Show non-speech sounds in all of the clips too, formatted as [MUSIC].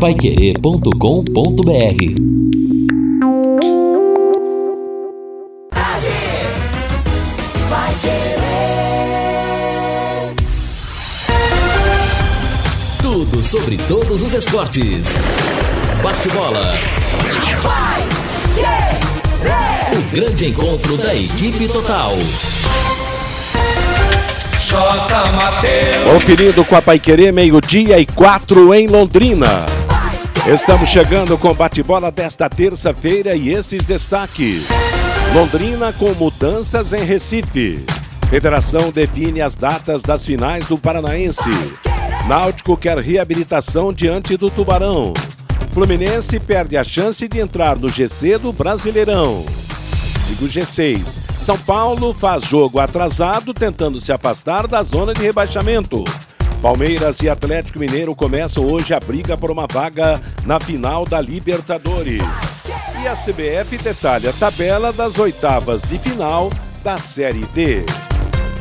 paiquerê.com.br Tudo sobre todos os esportes. Bate-bola. O grande encontro da equipe total. Conferindo com a Paiquerê, meio-dia e quatro em Londrina. Estamos chegando com bate-bola desta terça-feira e esses destaques. Londrina com mudanças em Recife. Federação define as datas das finais do Paranaense. Náutico quer reabilitação diante do Tubarão. Fluminense perde a chance de entrar no GC do Brasileirão. Digo G6. São Paulo faz jogo atrasado tentando se afastar da zona de rebaixamento. Palmeiras e Atlético Mineiro começam hoje a briga por uma vaga na final da Libertadores. E a CBF detalha a tabela das oitavas de final da Série D.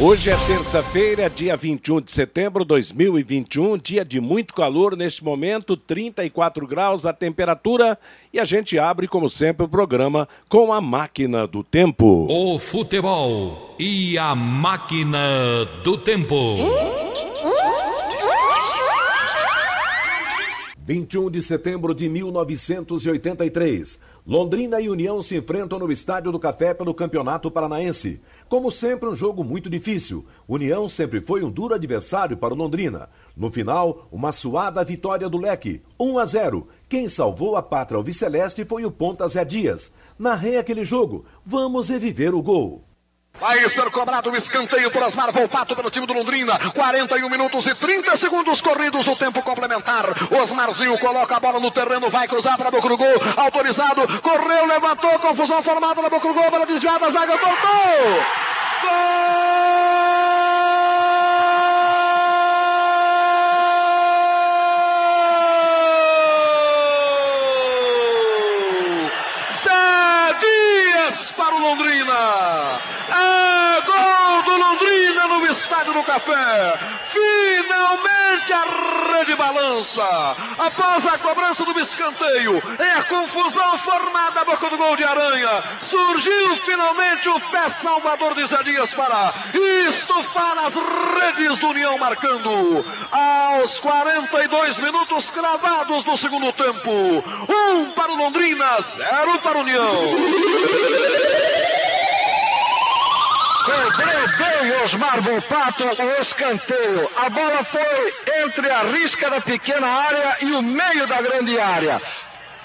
Hoje é terça-feira, dia 21 de setembro de 2021, dia de muito calor neste momento, 34 graus a temperatura, e a gente abre, como sempre, o programa com a máquina do tempo. O futebol e a máquina do tempo. 21 de setembro de 1983. Londrina e União se enfrentam no Estádio do Café pelo Campeonato Paranaense. Como sempre, um jogo muito difícil. União sempre foi um duro adversário para o Londrina. No final, uma suada vitória do Leque, 1 a 0. Quem salvou a pátria ao Viceleste foi o Ponta Zé Dias. Narrei aquele jogo. Vamos reviver o gol. Vai ser cobrado o escanteio por Osmar Volpato pelo time do Londrina. 41 minutos e 30 segundos corridos do tempo complementar. Osmarzinho coloca a bola no terreno, vai cruzar para boca do gol. Autorizado, correu, levantou, confusão formada na boca do gol, bola desviada, zaga cortou. Gol! Zé Dias para o Londrina. É gol do Londrina no Estádio do Café. Finalmente a rede balança. Após a cobrança do escanteio, é a confusão formada a boca do gol de Aranha. Surgiu finalmente o pé salvador de Zé Dias para estufar as redes do União, marcando aos 42 minutos cravados do segundo tempo. Um para o Londrina, zero para o União. Cobrou bem Osmar Volpato o escanteio. A bola foi entre a risca da pequena área e o meio da grande área.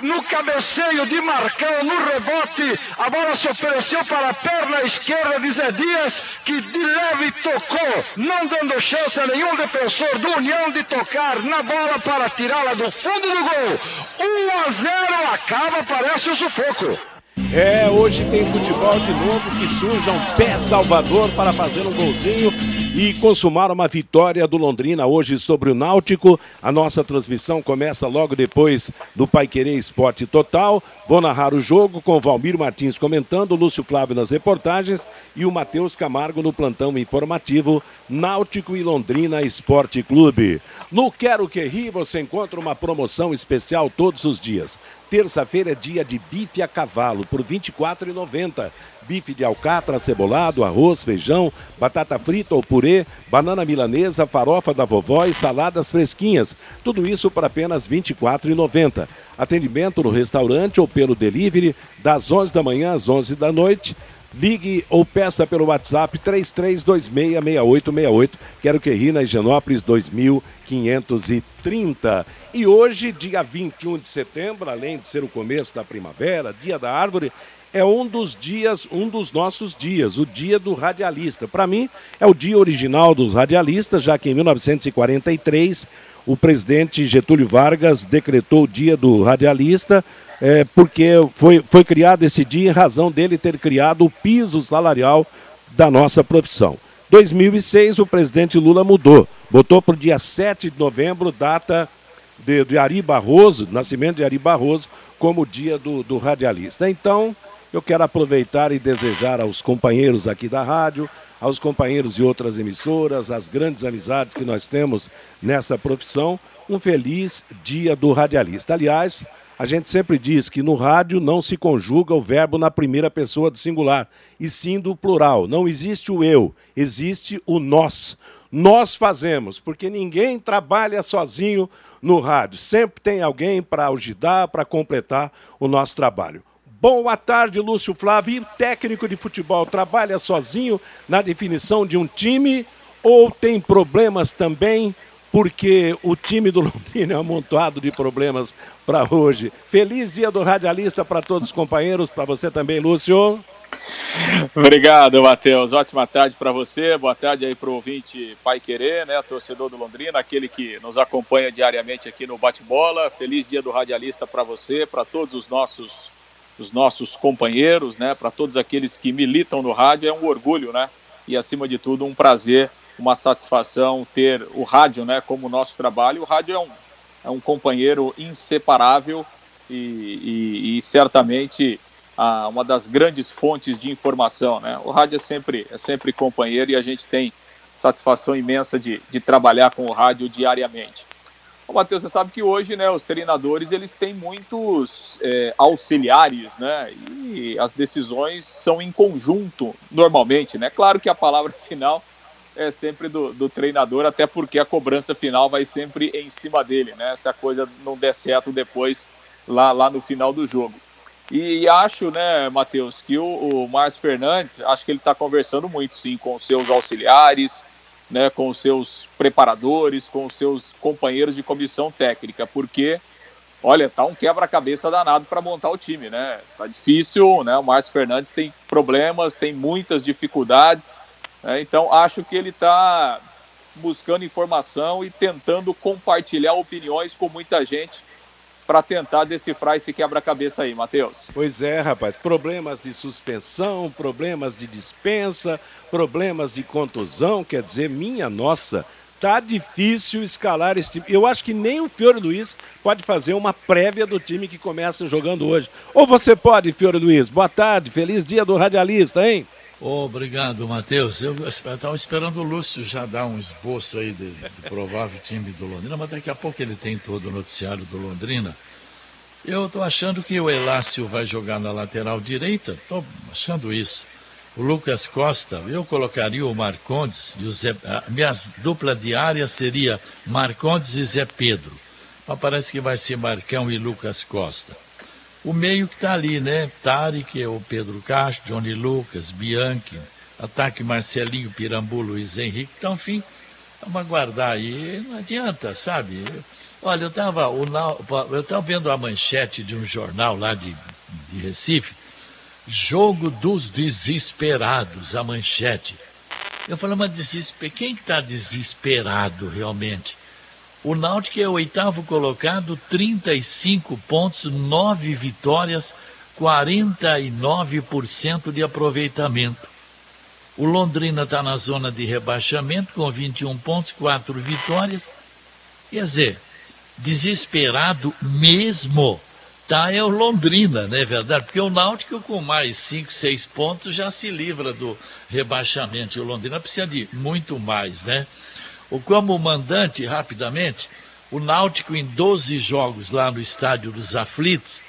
No cabeceio de Marcão, no rebote, a bola se ofereceu para a perna esquerda de Zé Dias, que de leve tocou, não dando chance a nenhum defensor do União de tocar na bola para tirá-la do fundo do gol. 1 a 0 acaba, parece o sufoco. É, hoje tem futebol de novo que surja um pé salvador para fazer um golzinho e consumar uma vitória do Londrina hoje sobre o Náutico. A nossa transmissão começa logo depois do Pai Querer Esporte Total. Vou narrar o jogo com Valmir Martins comentando, Lúcio Flávio nas reportagens e o Matheus Camargo no plantão informativo Náutico e Londrina Esporte Clube. No Quero Que Ri você encontra uma promoção especial todos os dias. Terça-feira é dia de bife a cavalo por R$ 24,90. Bife de alcatra, cebolado, arroz, feijão, batata frita ou purê, banana milanesa, farofa da vovó e saladas fresquinhas. Tudo isso por apenas R$ 24,90. Atendimento no restaurante ou pelo delivery das 11 da manhã às 11 da noite. Ligue ou peça pelo WhatsApp 33266868. Quero que ri na Higienópolis 2530. E hoje, dia 21 de setembro, além de ser o começo da primavera, dia da árvore, é um dos dias, um dos nossos dias, o dia do radialista. Para mim, é o dia original dos radialistas, já que em 1943 o presidente Getúlio Vargas decretou o dia do radialista, é, porque foi, foi criado esse dia em razão dele ter criado o piso salarial da nossa profissão. 2006, o presidente Lula mudou, botou para o dia 7 de novembro, data de, de Ari Barroso, nascimento de Ari Barroso, como dia do, do radialista. Então, eu quero aproveitar e desejar aos companheiros aqui da rádio, aos companheiros de outras emissoras, às grandes amizades que nós temos nessa profissão, um feliz dia do radialista. Aliás, a gente sempre diz que no rádio não se conjuga o verbo na primeira pessoa do singular, e sim do plural. Não existe o eu, existe o nós. Nós fazemos, porque ninguém trabalha sozinho no rádio. Sempre tem alguém para ajudar, para completar o nosso trabalho. Boa tarde, Lúcio Flávio. Técnico de futebol trabalha sozinho na definição de um time ou tem problemas também? Porque o time do [LAUGHS] Londrina é amontoado de problemas para hoje. Feliz dia do radialista para todos os companheiros, para você também, Lúcio. Obrigado, Matheus. Ótima tarde para você. Boa tarde aí para o ouvinte Pai Querer, né? Torcedor do Londrina, aquele que nos acompanha diariamente aqui no Bate-Bola. Feliz dia do radialista para você, para todos os nossos os nossos companheiros, né, para todos aqueles que militam no rádio, é um orgulho, né, e acima de tudo um prazer, uma satisfação ter o rádio, né, como nosso trabalho. O rádio é um, é um companheiro inseparável e, e, e certamente ah, uma das grandes fontes de informação, né. O rádio é sempre, é sempre companheiro e a gente tem satisfação imensa de, de trabalhar com o rádio diariamente. Ô, Matheus, você sabe que hoje, né, os treinadores, eles têm muitos é, auxiliares, né, e as decisões são em conjunto, normalmente, né, claro que a palavra [LAUGHS] final é sempre do, do treinador, até porque a cobrança final vai sempre em cima dele, né, se a coisa não der certo depois, lá, lá no final do jogo. E, acho, né, Matheus, que o, o Márcio Fernandes, acho que ele está conversando muito, sim, com os seus auxiliares, né, com os seus preparadores, com os seus companheiros de comissão técnica, porque, olha, tá um quebra-cabeça danado para montar o time, né? Tá difícil, né? O Márcio Fernandes tem problemas, tem muitas dificuldades, né? então acho que ele está buscando informação e tentando compartilhar opiniões com muita gente para tentar decifrar esse quebra-cabeça aí, Matheus. Pois é, rapaz. Problemas de suspensão, problemas de dispensa, problemas de contusão, quer dizer, minha nossa, tá difícil escalar esse time. Eu acho que nem o Fiore Luiz pode fazer uma prévia do time que começa jogando hoje. Ou você pode, Fiore Luiz? Boa tarde, feliz dia do radialista, hein? Obrigado, Matheus. Eu estava esperando o Lúcio já dar um esboço aí do provável time do Londrina, mas daqui a pouco ele tem todo o noticiário do Londrina. Eu estou achando que o Elácio vai jogar na lateral direita, estou achando isso. O Lucas Costa, eu colocaria o Marcondes e o Zé. A minha dupla diária seria Marcondes e Zé Pedro. Mas parece que vai ser Marcão e Lucas Costa o meio que está ali, né? Tarek, o Pedro Castro, Johnny Lucas, Bianchi, ataque Marcelinho, Pirambu, Luiz Henrique. Então, enfim, vamos aguardar aí. Não adianta, sabe? Olha, eu estava eu tava vendo a manchete de um jornal lá de, de Recife, Jogo dos Desesperados, a manchete. Eu falei, mas desesper... quem está desesperado realmente? O Náutico é o oitavo colocado, 35 pontos, 9 vitórias, 49% de aproveitamento. O Londrina está na zona de rebaixamento com 21 pontos, 4 vitórias. Quer dizer, desesperado mesmo tá é o Londrina, não é verdade? Porque o Náutico com mais 5, 6 pontos já se livra do rebaixamento. E o Londrina precisa de muito mais, né? O como mandante, rapidamente, o Náutico em 12 jogos lá no Estádio dos Aflitos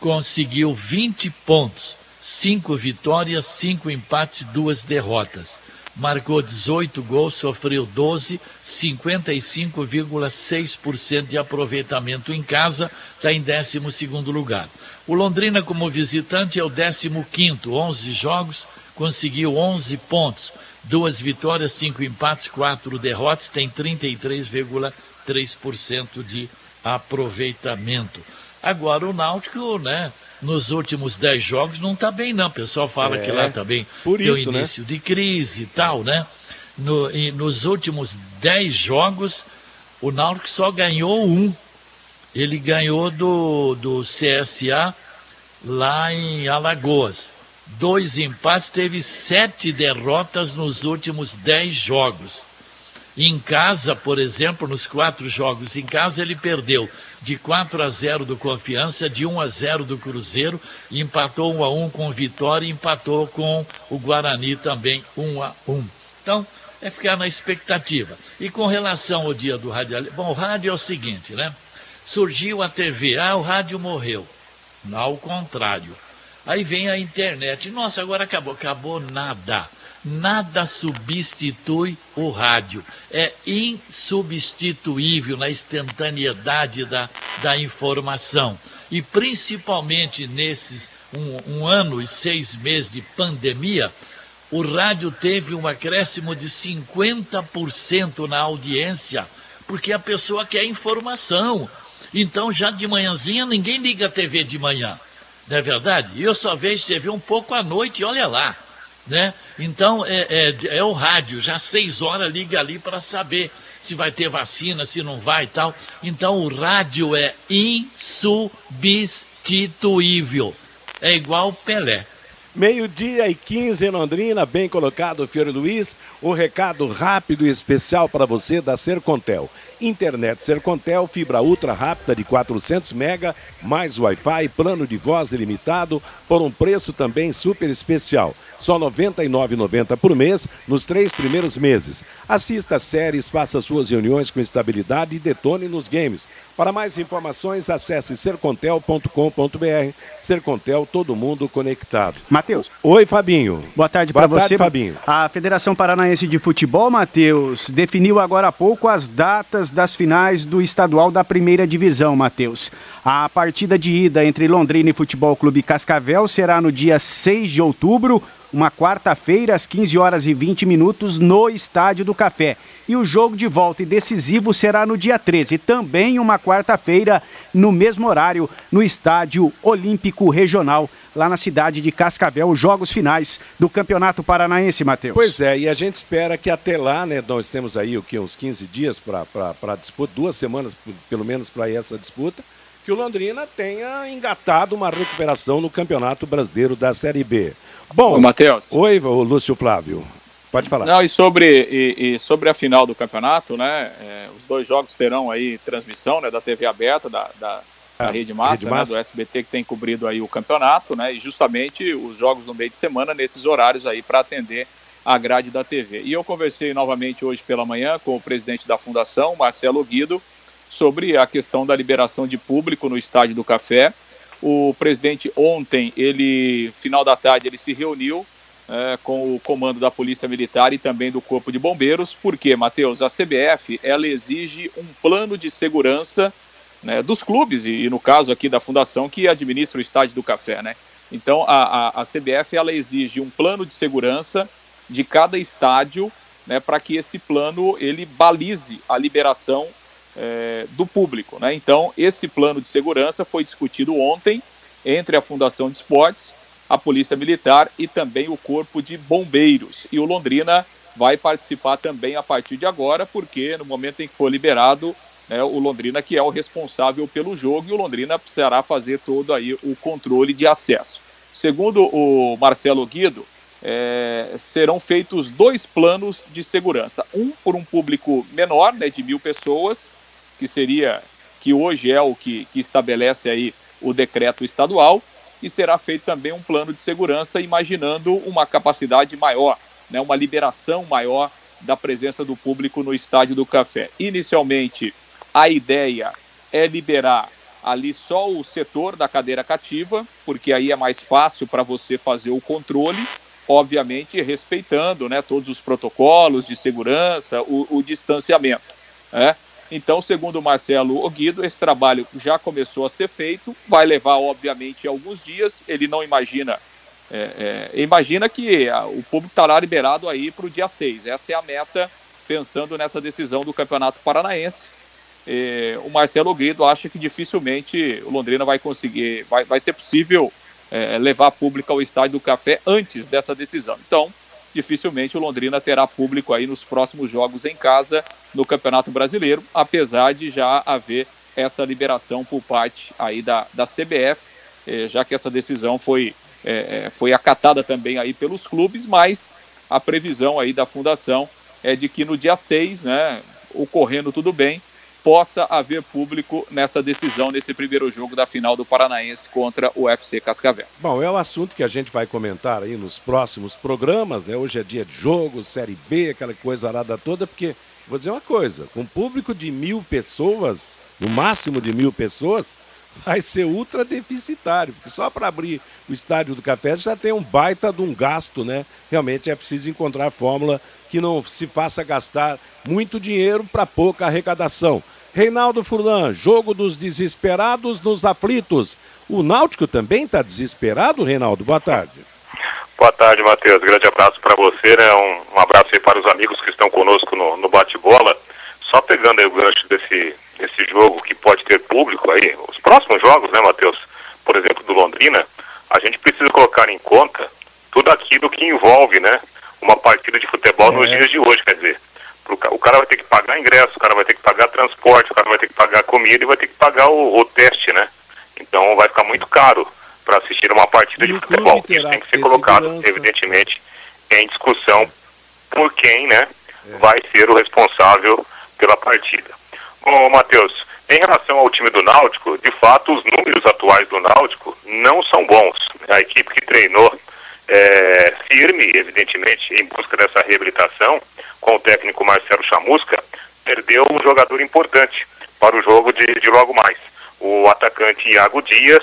conseguiu 20 pontos, 5 vitórias, 5 empates, 2 derrotas. Marcou 18 gols, sofreu 12, 55,6% de aproveitamento em casa, está em 12 lugar. O Londrina, como visitante, é o 15, 11 jogos, conseguiu 11 pontos, duas vitórias, cinco empates, quatro derrotas, tem 33,3% de aproveitamento. Agora o Náutico, né, nos últimos 10 jogos não está bem, não. O pessoal fala é, que lá também por tem isso, né? início né? de crise e tal, né? No, e nos últimos 10 jogos, o Náutico só ganhou um. Ele ganhou do, do CSA lá em Alagoas. Dois empates, teve sete derrotas nos últimos 10 jogos. Em casa, por exemplo, nos quatro jogos em casa, ele perdeu de 4 a 0 do Confiança, de 1 a 0 do Cruzeiro, empatou 1 a 1 com o Vitória e empatou com o Guarani também 1 a 1. Então, é ficar na expectativa. E com relação ao dia do rádio, bom, o rádio é o seguinte, né? Surgiu a TV, ah, o rádio morreu. Não, ao contrário. Aí vem a internet. Nossa, agora acabou. Acabou nada nada substitui o rádio. É insubstituível na instantaneidade da, da informação. E principalmente nesses um, um ano e seis meses de pandemia, o rádio teve um acréscimo de 50% na audiência, porque a pessoa quer informação. Então, já de manhãzinha, ninguém liga a TV de manhã. Não é verdade? Eu só vejo TV um pouco à noite, olha lá né? Então é, é, é, o rádio, já seis horas liga ali para saber se vai ter vacina, se não vai e tal. Então o rádio é insubstituível. É igual Pelé. Meio-dia e 15 em Londrina, bem colocado, Fiore Luiz. Um recado rápido e especial para você da Sercontel. Internet Sercontel, fibra ultra rápida de 400 mega, mais Wi-Fi, plano de voz ilimitado, por um preço também super especial. Só R$ 99,90 por mês nos três primeiros meses. Assista séries, faça suas reuniões com estabilidade e detone nos games. Para mais informações, acesse sercontel.com.br. Sercontel, todo mundo conectado. Matheus. Oi, Fabinho. Boa tarde para você. Fabinho. A Federação Paranaense de Futebol, Matheus, definiu agora há pouco as datas das finais do estadual da primeira divisão, Matheus. A partida de ida entre Londrina e Futebol Clube Cascavel será no dia 6 de outubro, uma quarta-feira, às 15 horas e 20 minutos, no Estádio do Café. E o jogo de volta e decisivo será no dia 13, também uma quarta-feira, no mesmo horário, no Estádio Olímpico Regional, lá na cidade de Cascavel, os jogos finais do Campeonato Paranaense, Matheus. Pois é, e a gente espera que até lá, né, nós temos aí o que, uns 15 dias para a disputa, duas semanas pelo menos para essa disputa, que o Londrina tenha engatado uma recuperação no Campeonato Brasileiro da Série B. Bom, Matheus. Oi, Lúcio Flávio. Pode falar. Não, e sobre, e, e sobre a final do campeonato, né? É, os dois jogos terão aí transmissão né, da TV aberta, da, da, da ah, Rede Massa, Rede Massa. Né, do SBT, que tem cobrido aí o campeonato, né? E justamente os jogos no meio de semana, nesses horários aí, para atender a grade da TV. E eu conversei novamente hoje pela manhã com o presidente da fundação, Marcelo Guido, sobre a questão da liberação de público no Estádio do Café. O presidente ontem, ele, final da tarde, ele se reuniu é, com o comando da Polícia Militar e também do Corpo de Bombeiros, porque, Matheus, a CBF ela exige um plano de segurança né, dos clubes, e, e, no caso aqui da fundação que administra o Estádio do Café. Né? Então, a, a, a CBF ela exige um plano de segurança de cada estádio né, para que esse plano ele balize a liberação é, do público. Né? Então, esse plano de segurança foi discutido ontem entre a Fundação de Esportes, a Polícia Militar e também o Corpo de Bombeiros. E o Londrina vai participar também a partir de agora, porque no momento em que for liberado, né, o Londrina que é o responsável pelo jogo e o Londrina precisará fazer todo aí o controle de acesso. Segundo o Marcelo Guido, é, serão feitos dois planos de segurança. Um por um público menor, né, de mil pessoas, que seria, que hoje é o que, que estabelece aí o decreto estadual, e será feito também um plano de segurança imaginando uma capacidade maior, né, uma liberação maior da presença do público no Estádio do Café. Inicialmente, a ideia é liberar ali só o setor da cadeira cativa, porque aí é mais fácil para você fazer o controle, obviamente respeitando né, todos os protocolos de segurança, o, o distanciamento. Né? Então, segundo o Marcelo Oguido, esse trabalho já começou a ser feito, vai levar, obviamente, alguns dias. Ele não imagina, é, é, imagina que a, o público estará liberado aí para o dia 6. Essa é a meta, pensando nessa decisão do Campeonato Paranaense. eh, o Marcelo Guido acha que dificilmente o Londrina vai conseguir, vai, vai ser possível eh, levar público ao Estádio do Café antes dessa decisão. Então, dificilmente o Londrina terá público aí nos próximos jogos em casa no Campeonato Brasileiro, apesar de já haver essa liberação por parte aí da, da CBF, eh, já que essa decisão foi, eh, foi acatada também aí pelos clubes, mas a previsão aí da fundação é de que no dia 6, né, ocorrendo tudo bem, possa haver público nessa decisão, nesse primeiro jogo da final do Paranaense contra o UFC Cascavel. Bom, é o assunto que a gente vai comentar aí nos próximos programas, né? Hoje é dia de jogo, Série B, aquela coisa arada toda, porque, vou dizer uma coisa, com um público de mil pessoas, no máximo de mil pessoas, vai ser ultra deficitário, porque só para abrir o estádio do Café já tem um baita de um gasto, né? Realmente é preciso encontrar fórmula que não se faça gastar muito dinheiro para pouca arrecadação. Reinaldo Furlan, jogo dos desesperados nos aflitos. O Náutico também está desesperado, Reinaldo? Boa tarde. Boa tarde, Matheus. Grande abraço para você, né? Um, um, abraço aí para os amigos que estão conosco no, no bate-bola. Só pegando aí o gancho desse, desse jogo que pode ter público aí, os próximos jogos, né, Matheus? Por exemplo, do Londrina, a gente precisa colocar em conta tudo aquilo que envolve, né? Uma partida de futebol é. nos dias de hoje, quer dizer o cara vai ter que pagar ingresso, o cara vai ter que pagar transporte, o cara vai ter que pagar comida e vai ter que pagar o, o teste, né? Então vai ficar muito caro para assistir uma partida e de futebol. Isso tem que ser colocado, segurança. evidentemente, em discussão por quem, né, é. vai ser o responsável pela partida. Bom, Matheus, em relação ao time do Náutico, de fato, os números atuais do Náutico não são bons. A equipe que treinou é, firme, evidentemente, em busca dessa reabilitação, com o técnico Marcelo Chamusca, perdeu um jogador importante para o jogo de, de logo mais. O atacante Iago Dias,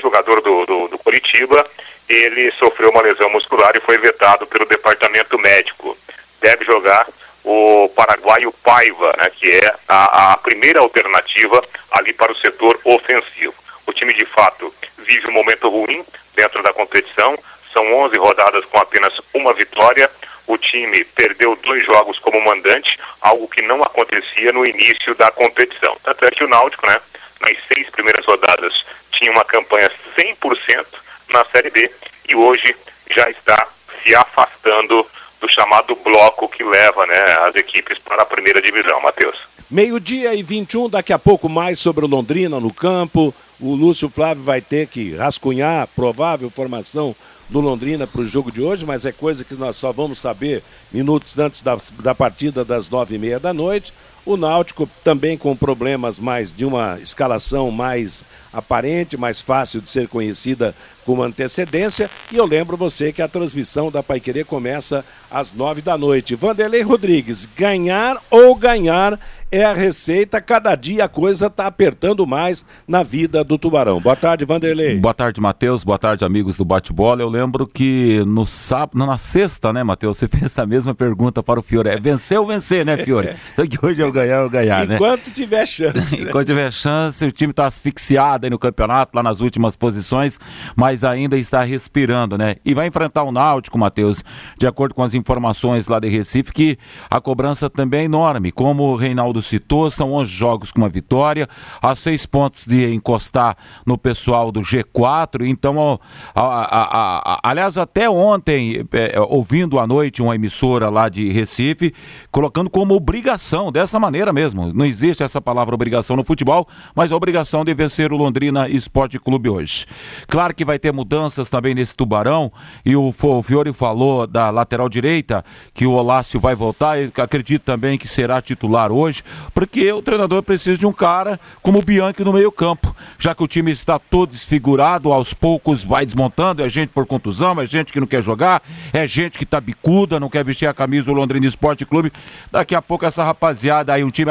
jogador do, do, do Curitiba, ele sofreu uma lesão muscular e foi vetado pelo departamento médico. Deve jogar o paraguaio Paiva, né, que é a, a primeira alternativa ali para o setor ofensivo. O time, de fato, vive um momento ruim dentro da competição, são 11 rodadas com apenas uma vitória. O time perdeu dois jogos como mandante, algo que não acontecia no início da competição. Tanto é que o Náutico, né, nas seis primeiras rodadas, tinha uma campanha 100% na Série B e hoje já está se afastando do chamado bloco que leva né, as equipes para a primeira divisão, Matheus. Meio-dia e 21, daqui a pouco mais sobre o Londrina no campo. O Lúcio Flávio vai ter que rascunhar provável formação do Londrina para o jogo de hoje, mas é coisa que nós só vamos saber minutos antes da, da partida das nove e meia da noite. O Náutico também com problemas mais de uma escalação mais aparente, mais fácil de ser conhecida com antecedência. E eu lembro você que a transmissão da Paiquerê começa às nove da noite. Vanderlei Rodrigues, ganhar ou ganhar é a receita. Cada dia a coisa está apertando mais na vida do Tubarão. Boa tarde, Vanderlei. Boa tarde, Matheus. Boa tarde, amigos do Bate-Bola. Eu lembro que no sábado, na sexta, né, Matheus, você [LAUGHS] fez a mesma pergunta para o Fiore. É vencer ou vencer, né, Fiore? [LAUGHS] Então que hoje é o ganhar ou ganhar, né? Enquanto tiver chance. Né? [LAUGHS] Enquanto tiver chance, o time está asfixiado no campeonato, lá nas últimas posições, mas ainda está respirando, né? E vai enfrentar o Náutico, Matheus, de acordo com as informações lá de Recife, que a cobrança também é enorme. Como o Reinaldo citou, são 11 jogos com uma vitória, a seis pontos de encostar no pessoal do G4. Então, a, a, a, aliás, até ontem, é, ouvindo à noite uma emissora lá de Recife, colocando como obrigação, dessa maneira mesmo. Não existe essa palavra obrigação no futebol, mas a obrigação de vencer o Londrina Esporte Clube hoje. Claro que vai ter mudanças também nesse Tubarão, e o, Fiore falou da lateral direita, que o Olácio vai voltar, eu acredito também que será titular hoje porque o treinador precisa de um cara como o Bianchi no meio-campo, já que o time está todo desfigurado, aos poucos vai desmontando, é gente por contusão, é gente que não quer jogar, é gente que está bicuda, não quer vestir a camisa do Londrina Esporte Clube. Daqui a pouco essa rapaziada aí, um time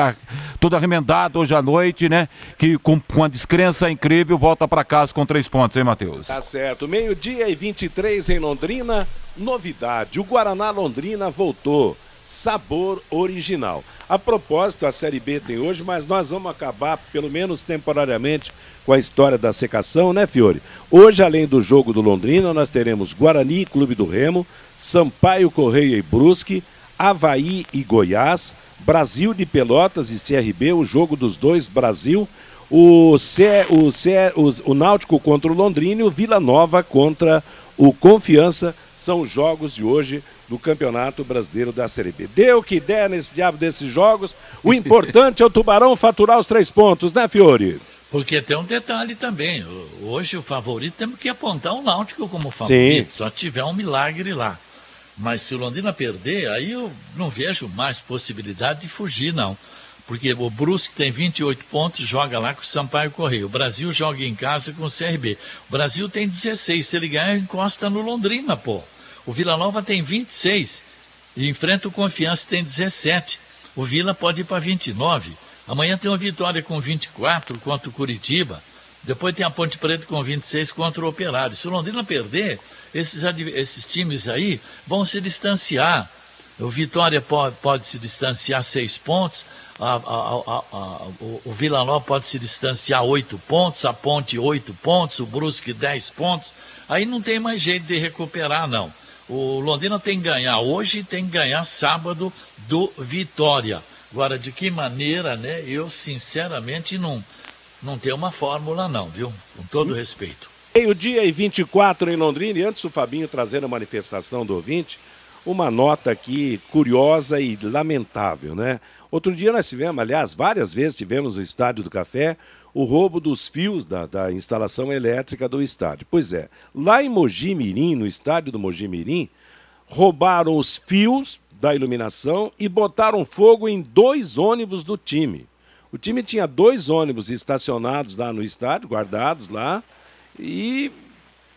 todo arremendado hoje à noite, né? Que com, com uma descrença incrível volta para casa com três pontos, hein, Matheus? Tá certo. Meio-dia e 23 em Londrina. Novidade: o Guaraná Londrina voltou sabor original. A propósito, a Série B tem hoje, mas nós vamos acabar, pelo menos temporariamente, com a história da secação, né, Fiore? Hoje, além do jogo do Londrina, nós teremos Guarani Clube do Remo, Sampaio Correia e Brusque, Havaí e Goiás, Brasil de Pelotas e CRB, o jogo dos dois, Brasil. O, C, o, C, o, o Náutico contra o Londrina e o Vila Nova contra o Confiança são os jogos de hoje do Campeonato Brasileiro da Série B. Deu o que der nesse diabo desses jogos. O importante é o Tubarão faturar os três pontos, né, Fiore? Porque tem um detalhe também. Hoje o favorito temos que apontar o Náutico como favorito. Sim. Só tiver um milagre lá. Mas se o Londrina perder, aí eu não vejo mais possibilidade de fugir, não. Porque o Brusque tem 28 pontos, joga lá com o Sampaio Correio. O Brasil joga em casa com o CRB. O Brasil tem 16. Se ele ganhar, encosta no Londrina, pô. O Vila Nova tem 26 e enfrenta o Confiança tem 17. O Vila pode ir para 29. Amanhã tem uma vitória com 24 contra o Curitiba. Depois tem a Ponte Preta com 26 contra o Operário. Se o Londrina perder, esses, esses times aí vão se distanciar. O Vitória pode, pode se distanciar seis pontos, a, a, o, o Vila Nova pode se distanciar oito pontos, a Ponte oito pontos, o Brusque dez pontos. Aí não tem mais jeito de recuperar, não. O Londrina tem que ganhar hoje e tem que ganhar sábado do Vitória. Agora, de que maneira, né? Eu, sinceramente, não, não tenho uma fórmula, não, viu? Com todo hum. respeito. Meio-dia e 24 em Londrina, e antes do Fabinho trazer a manifestação do ouvinte, uma nota aqui curiosa e lamentável, né? Outro dia nós tivemos, aliás, várias vezes tivemos no Estádio do Café o roubo dos fios da, da instalação elétrica do estádio. Pois é, lá em Mogi Mirim, no estádio do Mogi Mirim, roubaram os fios da iluminação e botaram fogo em dois ônibus do time. O time tinha dois ônibus estacionados lá no estádio, guardados lá, e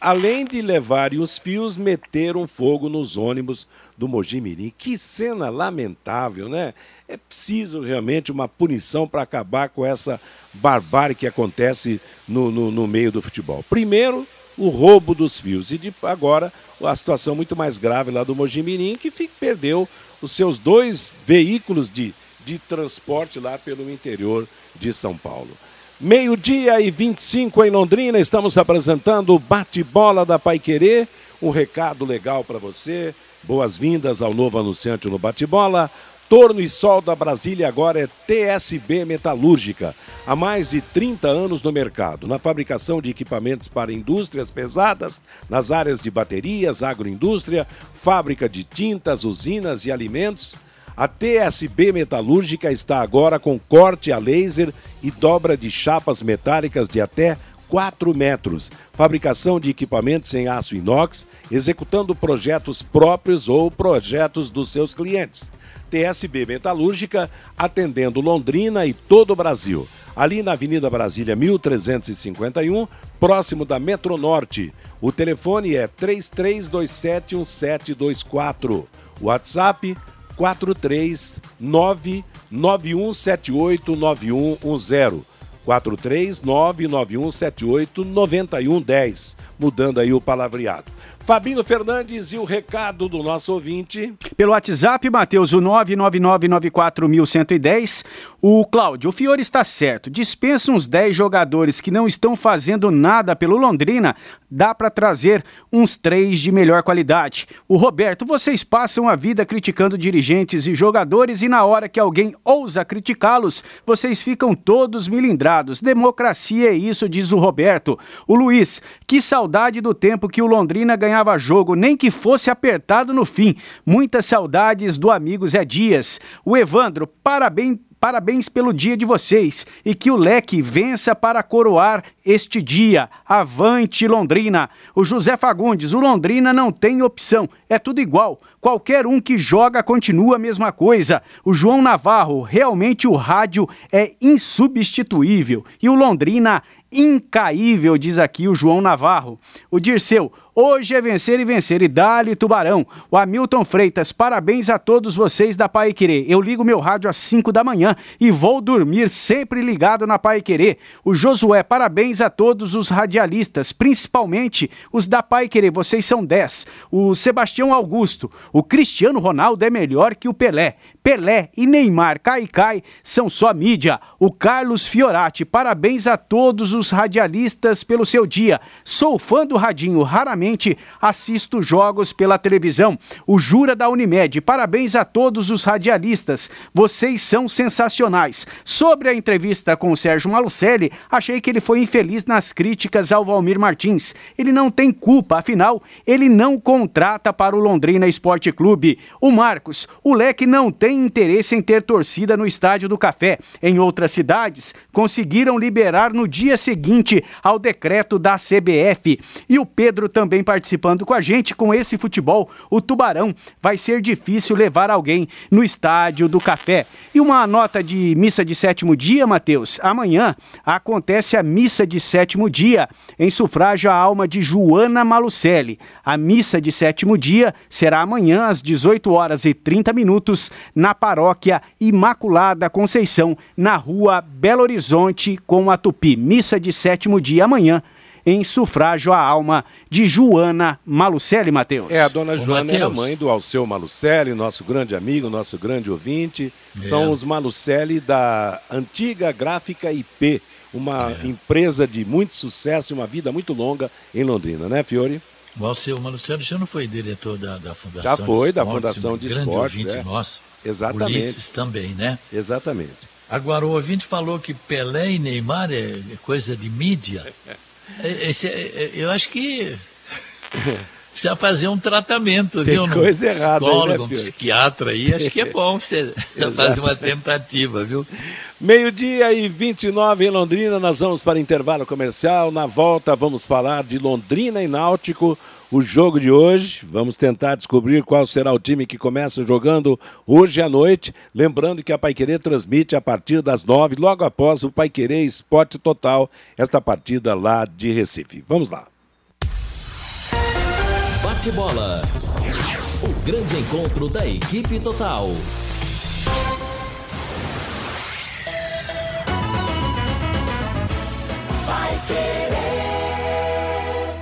além de levarem os fios, meteram fogo nos ônibus do Mogi Mirim. Que cena lamentável, né? É preciso realmente uma punição para acabar com essa barbárie que acontece no, no, no, meio do futebol. Primeiro, o roubo dos fios. E de, agora, a situação muito mais grave lá do Mojimirim, que perdeu os seus dois veículos de, de transporte lá pelo interior de São Paulo. Meio-dia e 25 em Londrina, estamos apresentando o bate-bola da Pai Querer. Um recado legal para você. Boas-vindas ao novo anunciante no bate-bola. Torno e Sol da Brasília agora é TSB Metalúrgica. Há mais de 30 anos no mercado, na fabricação de equipamentos para indústrias pesadas, nas áreas de baterias, agroindústria, fábrica de tintas, usinas e alimentos. A TSB Metalúrgica está agora com corte a laser e dobra de chapas metálicas de até 4 metros. Fabricação de equipamentos em aço inox, executando projetos próprios ou projetos dos seus clientes. TSB Metalúrgica, atendendo Londrina e todo o Brasil. Ali na Avenida Brasília 1351, próximo da Metronorte. O telefone é 33271724. WhatsApp 43991789110. 43991789110. Mudando aí o palavreado. Fabinho Fernandes e o recado do nosso ouvinte. Pelo WhatsApp, Matheus, o 99994110. O Cláudio, o Fiore está certo. Dispensa uns 10 jogadores que não estão fazendo nada pelo Londrina. Dá para trazer uns 3 de melhor qualidade. O Roberto, vocês passam a vida criticando dirigentes e jogadores e na hora que alguém ousa criticá-los, vocês ficam todos milindrados. Democracia é isso, diz o Roberto. O Luiz, que saudade do tempo que o Londrina ganhava jogo, nem que fosse apertado no fim. Muitas saudades do amigo Zé Dias. O Evandro, parabéns Parabéns pelo dia de vocês e que o leque vença para coroar este dia. Avante Londrina. O José Fagundes, o Londrina não tem opção, é tudo igual. Qualquer um que joga continua a mesma coisa. O João Navarro, realmente o rádio é insubstituível e o Londrina incaível, diz aqui o João Navarro. O Dirceu, hoje é vencer e vencer e dá-lhe tubarão. O Hamilton Freitas, parabéns a todos vocês da Pai Querer. Eu ligo meu rádio às 5 da manhã e vou dormir sempre ligado na Pai Querer. O Josué, parabéns a todos os radialistas, principalmente os da Pai Querer, vocês são 10. O Sebastião Augusto, o Cristiano Ronaldo é melhor que o Pelé. Pelé e Neymar Caicai são só mídia. O Carlos Fiorati, parabéns a todos os radialistas pelo seu dia. Sou fã do Radinho, raramente raramente assisto jogos pela televisão. O Jura da Unimed. Parabéns a todos os radialistas. Vocês são sensacionais. Sobre a entrevista com o Sérgio Malucelli, achei que ele foi infeliz nas críticas ao Valmir Martins. Ele não tem culpa, afinal, ele não contrata para o Londrina Esporte Clube. O Marcos, o Leque não tem interesse em ter torcida no Estádio do Café. Em outras cidades, conseguiram liberar no dia seguinte ao decreto da CBF. E o Pedro também participando com a gente com esse futebol. O Tubarão vai ser difícil levar alguém no Estádio do Café. E uma nota de missa de sétimo dia, Matheus. Amanhã acontece a missa de sétimo dia em sufrágio à alma de Joana Malucelli. A missa de sétimo dia será amanhã às 18 horas e 30 minutos na paróquia Imaculada Conceição, na rua Belo Horizonte, com a Tupi. Missa de sétimo dia amanhã em sufrágio à alma de Joana Malucelli, Matheus. É, a dona Joana é a mãe do Alceu Malucelli, nosso grande amigo, nosso grande ouvinte. É. São os Malucelli da antiga Gráfica IP, uma é. empresa de muito sucesso e uma vida muito longa em Londrina, né, Fiore? O Alceu Malucelli já não foi diretor da, da Fundação Já foi, da Fundação de Esportes. é. nosso. Exatamente. Ulisses também, né? Exatamente. Agora, o ouvinte falou que Pelé e Neymar é coisa de mídia. [LAUGHS] Esse, é, é, eu acho que precisa fazer um tratamento, Tem viu? coisa um errada psicólogo, aí, né, um psiquiatra aí, acho que é bom você [LAUGHS] fazer uma tentativa, viu? Meio-dia e 29 em Londrina, nós vamos para intervalo comercial. Na volta, vamos falar de Londrina e Náutico o jogo de hoje. Vamos tentar descobrir qual será o time que começa jogando hoje à noite. Lembrando que a Paiquerê transmite a partir das nove, logo após o Paiquerê Esporte Total, esta partida lá de Recife. Vamos lá. Bate bola. O grande encontro da equipe total. Vai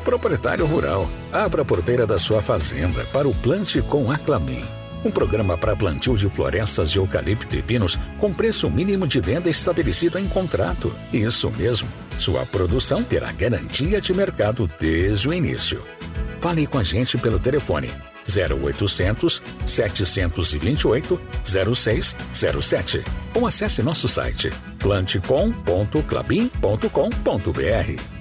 Proprietário rural, abra a porteira da sua fazenda para o Plante com Aclamin. Um programa para plantio de florestas de eucalipto e pinos com preço mínimo de venda estabelecido em contrato. Isso mesmo, sua produção terá garantia de mercado desde o início. Fale com a gente pelo telefone 0800 728 0607 ou acesse nosso site plantecom.clabin.com.br.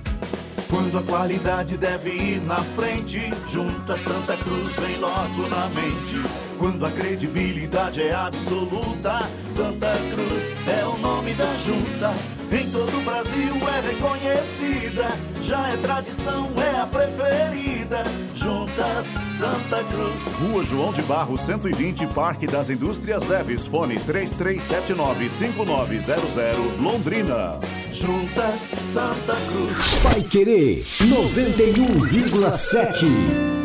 Quando a qualidade deve ir na frente, junto a Santa Cruz vem logo na mente. Quando a credibilidade é absoluta, Santa Cruz é o nome da junta. Em todo o Brasil é reconhecida, já é tradição, é a preferida. Juntas Santa Cruz. Rua João de Barro, 120, Parque das Indústrias Leves, fone 3379-5900, Londrina. Juntas Santa Cruz. Vai querer 91,7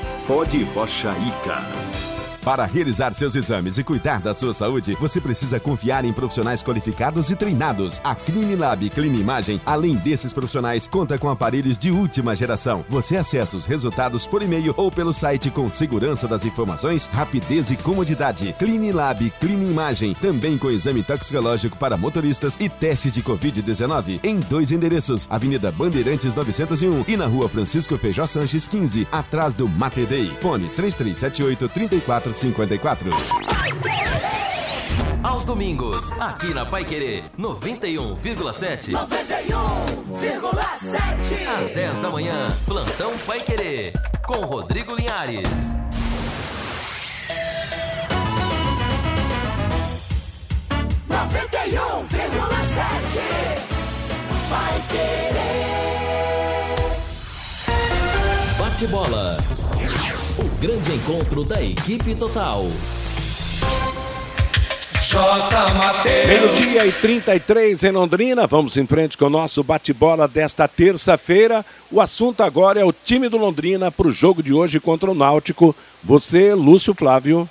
Pode Rocha Ica. Para realizar seus exames e cuidar da sua saúde, você precisa confiar em profissionais qualificados e treinados. A Clinilab Clinimagem, além desses profissionais, conta com aparelhos de última geração. Você acessa os resultados por e-mail ou pelo site com segurança das informações, rapidez e comodidade. Clinilab Clinimagem, também com exame toxicológico para motoristas e testes de Covid-19 em dois endereços: Avenida Bandeirantes 901 e na Rua Francisco Feijó Sanches 15, atrás do Matedei. Fone 3378 34 54. Aos domingos, aqui na Pai Querer 91,7. 91,7. Às 10 da manhã, Plantão Pai Querer, com Rodrigo Linhares. Noventa e um vírgula sete. Vai querer. Bate bola. Grande encontro da equipe total. Meio-dia e 33 em Londrina. Vamos em frente com o nosso bate-bola desta terça-feira. O assunto agora é o time do Londrina para o jogo de hoje contra o Náutico. Você, Lúcio Flávio.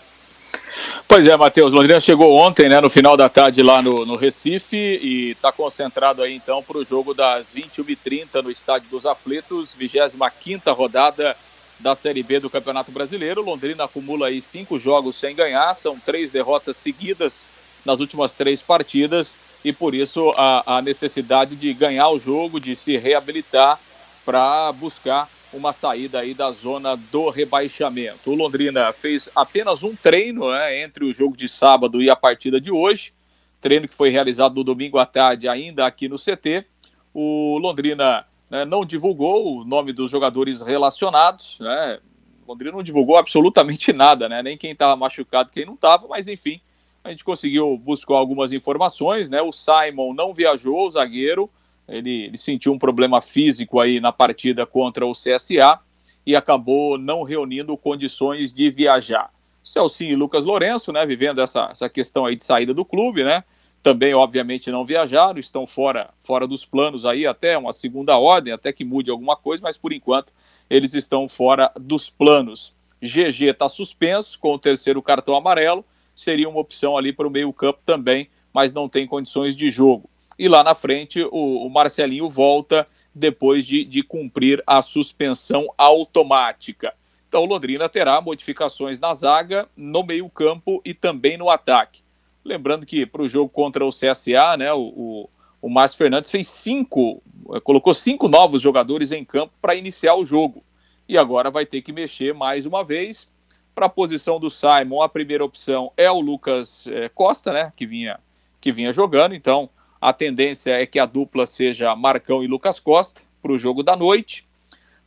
Pois é, Matheus. Londrina chegou ontem, né, no final da tarde lá no, no Recife e está concentrado aí então para o jogo das 21h30 no Estádio dos Aflitos, 25 rodada da Série B do Campeonato Brasileiro. Londrina acumula aí cinco jogos sem ganhar, são três derrotas seguidas nas últimas três partidas e por isso a, a necessidade de ganhar o jogo, de se reabilitar para buscar uma saída aí da zona do rebaixamento. O Londrina fez apenas um treino né, entre o jogo de sábado e a partida de hoje, treino que foi realizado no domingo à tarde ainda aqui no CT. O Londrina né, não divulgou o nome dos jogadores relacionados, né, Londrina não divulgou absolutamente [LAUGHS] nada, né, nem quem estava machucado, quem não estava, mas enfim, a gente conseguiu buscar algumas informações, né? O Simon não viajou, o zagueiro, ele, ele, sentiu um problema físico aí na partida contra o CSA e acabou não reunindo condições de viajar. Celcinho e Lucas Lourenço, né, vivendo essa, essa questão aí de saída do clube, né? Também, obviamente, não viajaram, estão fora, fora dos planos aí até uma segunda ordem, até que mude alguma coisa, mas por enquanto eles estão fora dos planos. GG está suspenso com o terceiro cartão amarelo seria uma opção ali para o meio-campo também, mas não tem condições de jogo. E lá na frente, o, o Marcelinho volta depois de, de cumprir a suspensão automática. Então, Londrina terá modificações na zaga, no meio-campo e também no ataque. Lembrando que para o jogo contra o CSA, né, o, o, Márcio Fernandes fez cinco, colocou cinco novos jogadores em campo para iniciar o jogo. E agora vai ter que mexer mais uma vez. Para a posição do Simon, a primeira opção é o Lucas é, Costa, né, que vinha, que vinha jogando. Então, a tendência é que a dupla seja Marcão e Lucas Costa para o jogo da noite.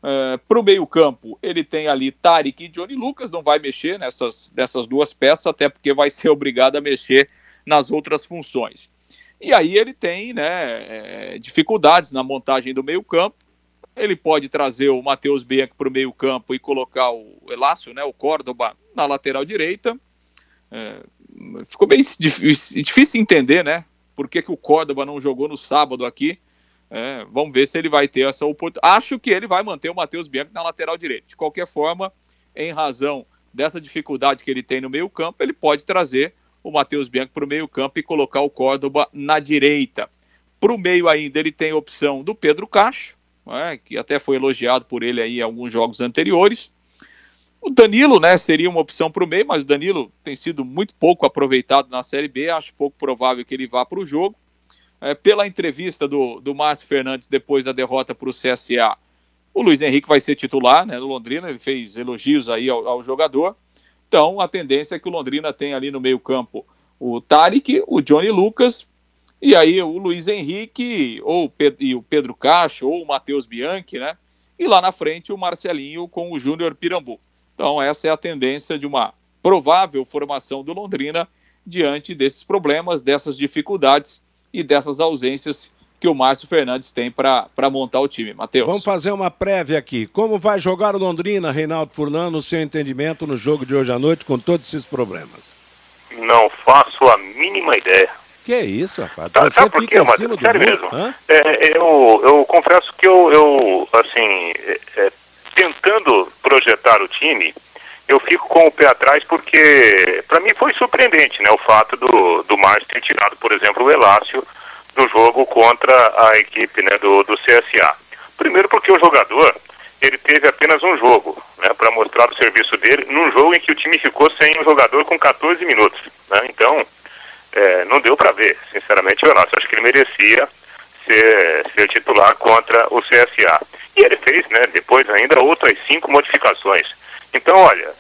Uh, para o meio-campo, ele tem ali Tarek e Johnny Lucas, não vai mexer nessas, nessas duas peças, até porque vai ser [LAUGHS] obrigado a mexer nas outras funções. E aí ele tem né, é, dificuldades na montagem do meio-campo, ele pode trazer o Matheus Bianchi para o meio campo e colocar o Elácio, né, o Córdoba, na lateral direita. É, ficou bem difícil, difícil entender, né? Por que, que o Córdoba não jogou no sábado aqui. É, vamos ver se ele vai ter essa oportunidade. Acho que ele vai manter o Matheus Bianchi na lateral direita. De qualquer forma, em razão dessa dificuldade que ele tem no meio campo, ele pode trazer o Matheus Bianchi para o meio campo e colocar o Córdoba na direita. Para o meio ainda, ele tem a opção do Pedro Cacho, né, que até foi elogiado por ele aí em alguns jogos anteriores. O Danilo, né, seria uma opção para o meio, mas o Danilo tem sido muito pouco aproveitado na Série B, acho pouco provável que ele vá para o jogo. É, pela entrevista do, do Márcio Fernandes depois da derrota para o CSA, o Luiz Henrique vai ser titular né, no Londrina, ele fez elogios aí ao, ao jogador. Então, a tendência é que o Londrina tenha ali no meio campo o Tarek, o Johnny Lucas e aí o Luiz Henrique, ou e o Pedro Cacho, ou o Matheus Bianchi, né? E lá na frente o Marcelinho com o Júnior Pirambu. Então essa é a tendência de uma provável formação do Londrina diante desses problemas, dessas dificuldades e dessas ausências que o Márcio Fernandes tem para montar o time. Matheus. Vamos fazer uma prévia aqui. Como vai jogar o Londrina, Reinaldo Furlan, no seu entendimento no jogo de hoje à noite com todos esses problemas? Não faço a mínima ideia. Que é isso, rapaz? Tá, Você sabe por quê, Matheus? Sério mesmo. É, eu, eu confesso que eu, eu assim, é, é, tentando projetar o time, eu fico com o pé atrás porque, para mim, foi surpreendente né, o fato do, do Márcio ter tirado, por exemplo, o Elácio no jogo contra a equipe né, do, do CSA. Primeiro porque o jogador ele teve apenas um jogo né, para mostrar o serviço dele, num jogo em que o time ficou sem um jogador com 14 minutos. Né? Então, é, não deu para ver, sinceramente, o Elácio. Acho que ele merecia ser, ser titular contra o CSA. E ele fez, né, depois ainda outras cinco modificações. Então, olha,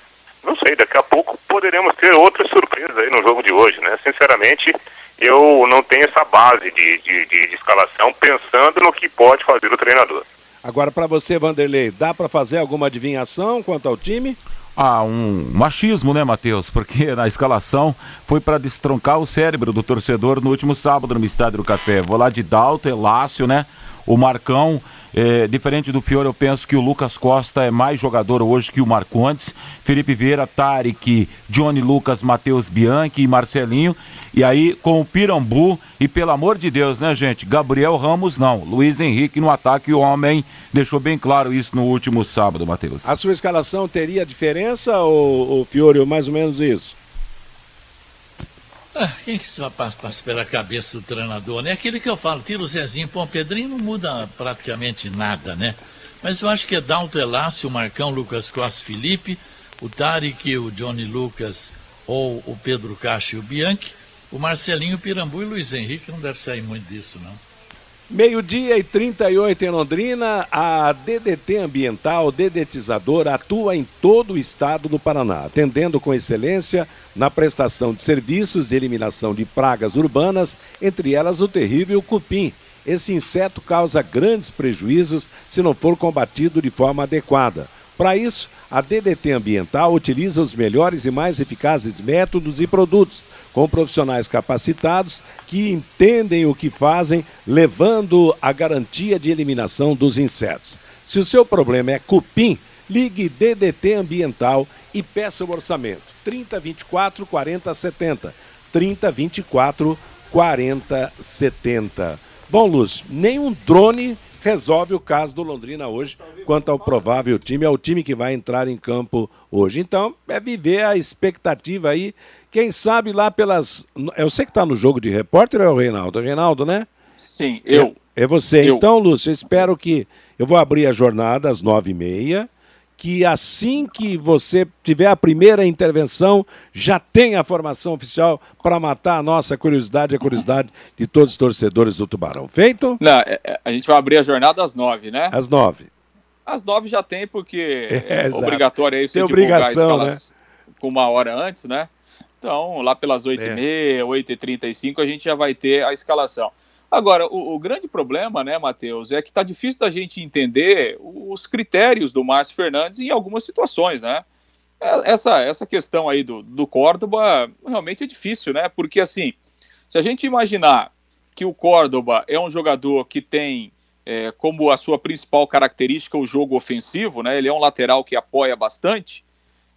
não sei, daqui a pouco poderemos ter outras surpresas aí no jogo de hoje, né? Sinceramente, eu não tenho essa base de, de, de, de escalação pensando no que pode fazer o treinador. Agora, para você, Vanderlei, dá para fazer alguma adivinhação quanto ao time? Ah, um machismo, né, Matheus? Porque [LAUGHS] na escalação foi para destroncar o cérebro do torcedor no último sábado no Estádio do Café. Vou lá de Dalto, Elácio, né? o Marcão. É, diferente do Fiore, eu penso que o Lucas Costa é mais jogador hoje que o Marcondes. Felipe Vieira, Tarek, Johnny Lucas, Matheus Bianchi e Marcelinho. E aí com o Pirambu e pelo amor de Deus, né, gente? Gabriel Ramos não. Luiz Henrique no ataque, o homem deixou bem claro isso no último sábado, Matheus. A sua escalação teria diferença ou, ou Fiore, ou mais ou menos isso? Ah, quem que vai passar pela cabeça do treinador, né? Aquele que eu falo, tira o Zezinho, pô, o Pedrinho não muda praticamente nada, né? Mas eu acho que é Dalto Elácio, Marcão, Lucas Costa, Felipe, o Tarek, o Johnny Lucas ou o Pedro Caixa e o Bianchi, o Marcelinho, o Pirambu e o Luiz Henrique não deve sair muito disso, não. Meio-dia e 38 em Londrina, a DDT Ambiental Dedetizadora atua em todo o estado do Paraná, atendendo com excelência na prestação de serviços de eliminação de pragas urbanas, entre elas o terrível cupim. Esse inseto causa grandes prejuízos se não for combatido de forma adequada. Para isso, a DDT Ambiental utiliza os melhores e mais eficazes métodos e produtos, com profissionais capacitados que entendem o que fazem, levando a garantia de eliminação dos insetos. Se o seu problema é cupim, ligue DDT Ambiental e peça o orçamento. 3024 4070. 3024 4070. Bom, Luz, nenhum drone resolve o caso do Londrina hoje quanto ao provável time, é o time que vai entrar em campo hoje. Então, é viver a expectativa aí, quem sabe lá pelas. Eu sei que está no jogo de repórter, é o Reinaldo? É o Reinaldo, né? Sim, eu. É, é você. Eu. Então, Lúcio, eu espero que. Eu vou abrir a jornada às nove e meia que assim que você tiver a primeira intervenção, já tem a formação oficial para matar a nossa curiosidade e a curiosidade de todos os torcedores do Tubarão. Feito? Não, é, é, a gente vai abrir a jornada às nove, né? Às nove. Às nove já tem, porque [LAUGHS] é, é obrigatório aí você tem obrigação, né? com uma hora antes, né? Então, lá pelas oito e meia, oito e trinta e cinco, a gente já vai ter a escalação. Agora, o, o, grande problema, né, Matheus, é que está difícil da gente entender os critérios do Márcio Fernandes em algumas situações, né? É, essa, essa questão aí do, do Córdoba realmente é difícil, né? Porque, assim, se a gente imaginar que o Córdoba é um jogador que tem é, como a sua principal característica o jogo ofensivo, né? Ele é um lateral que apoia bastante.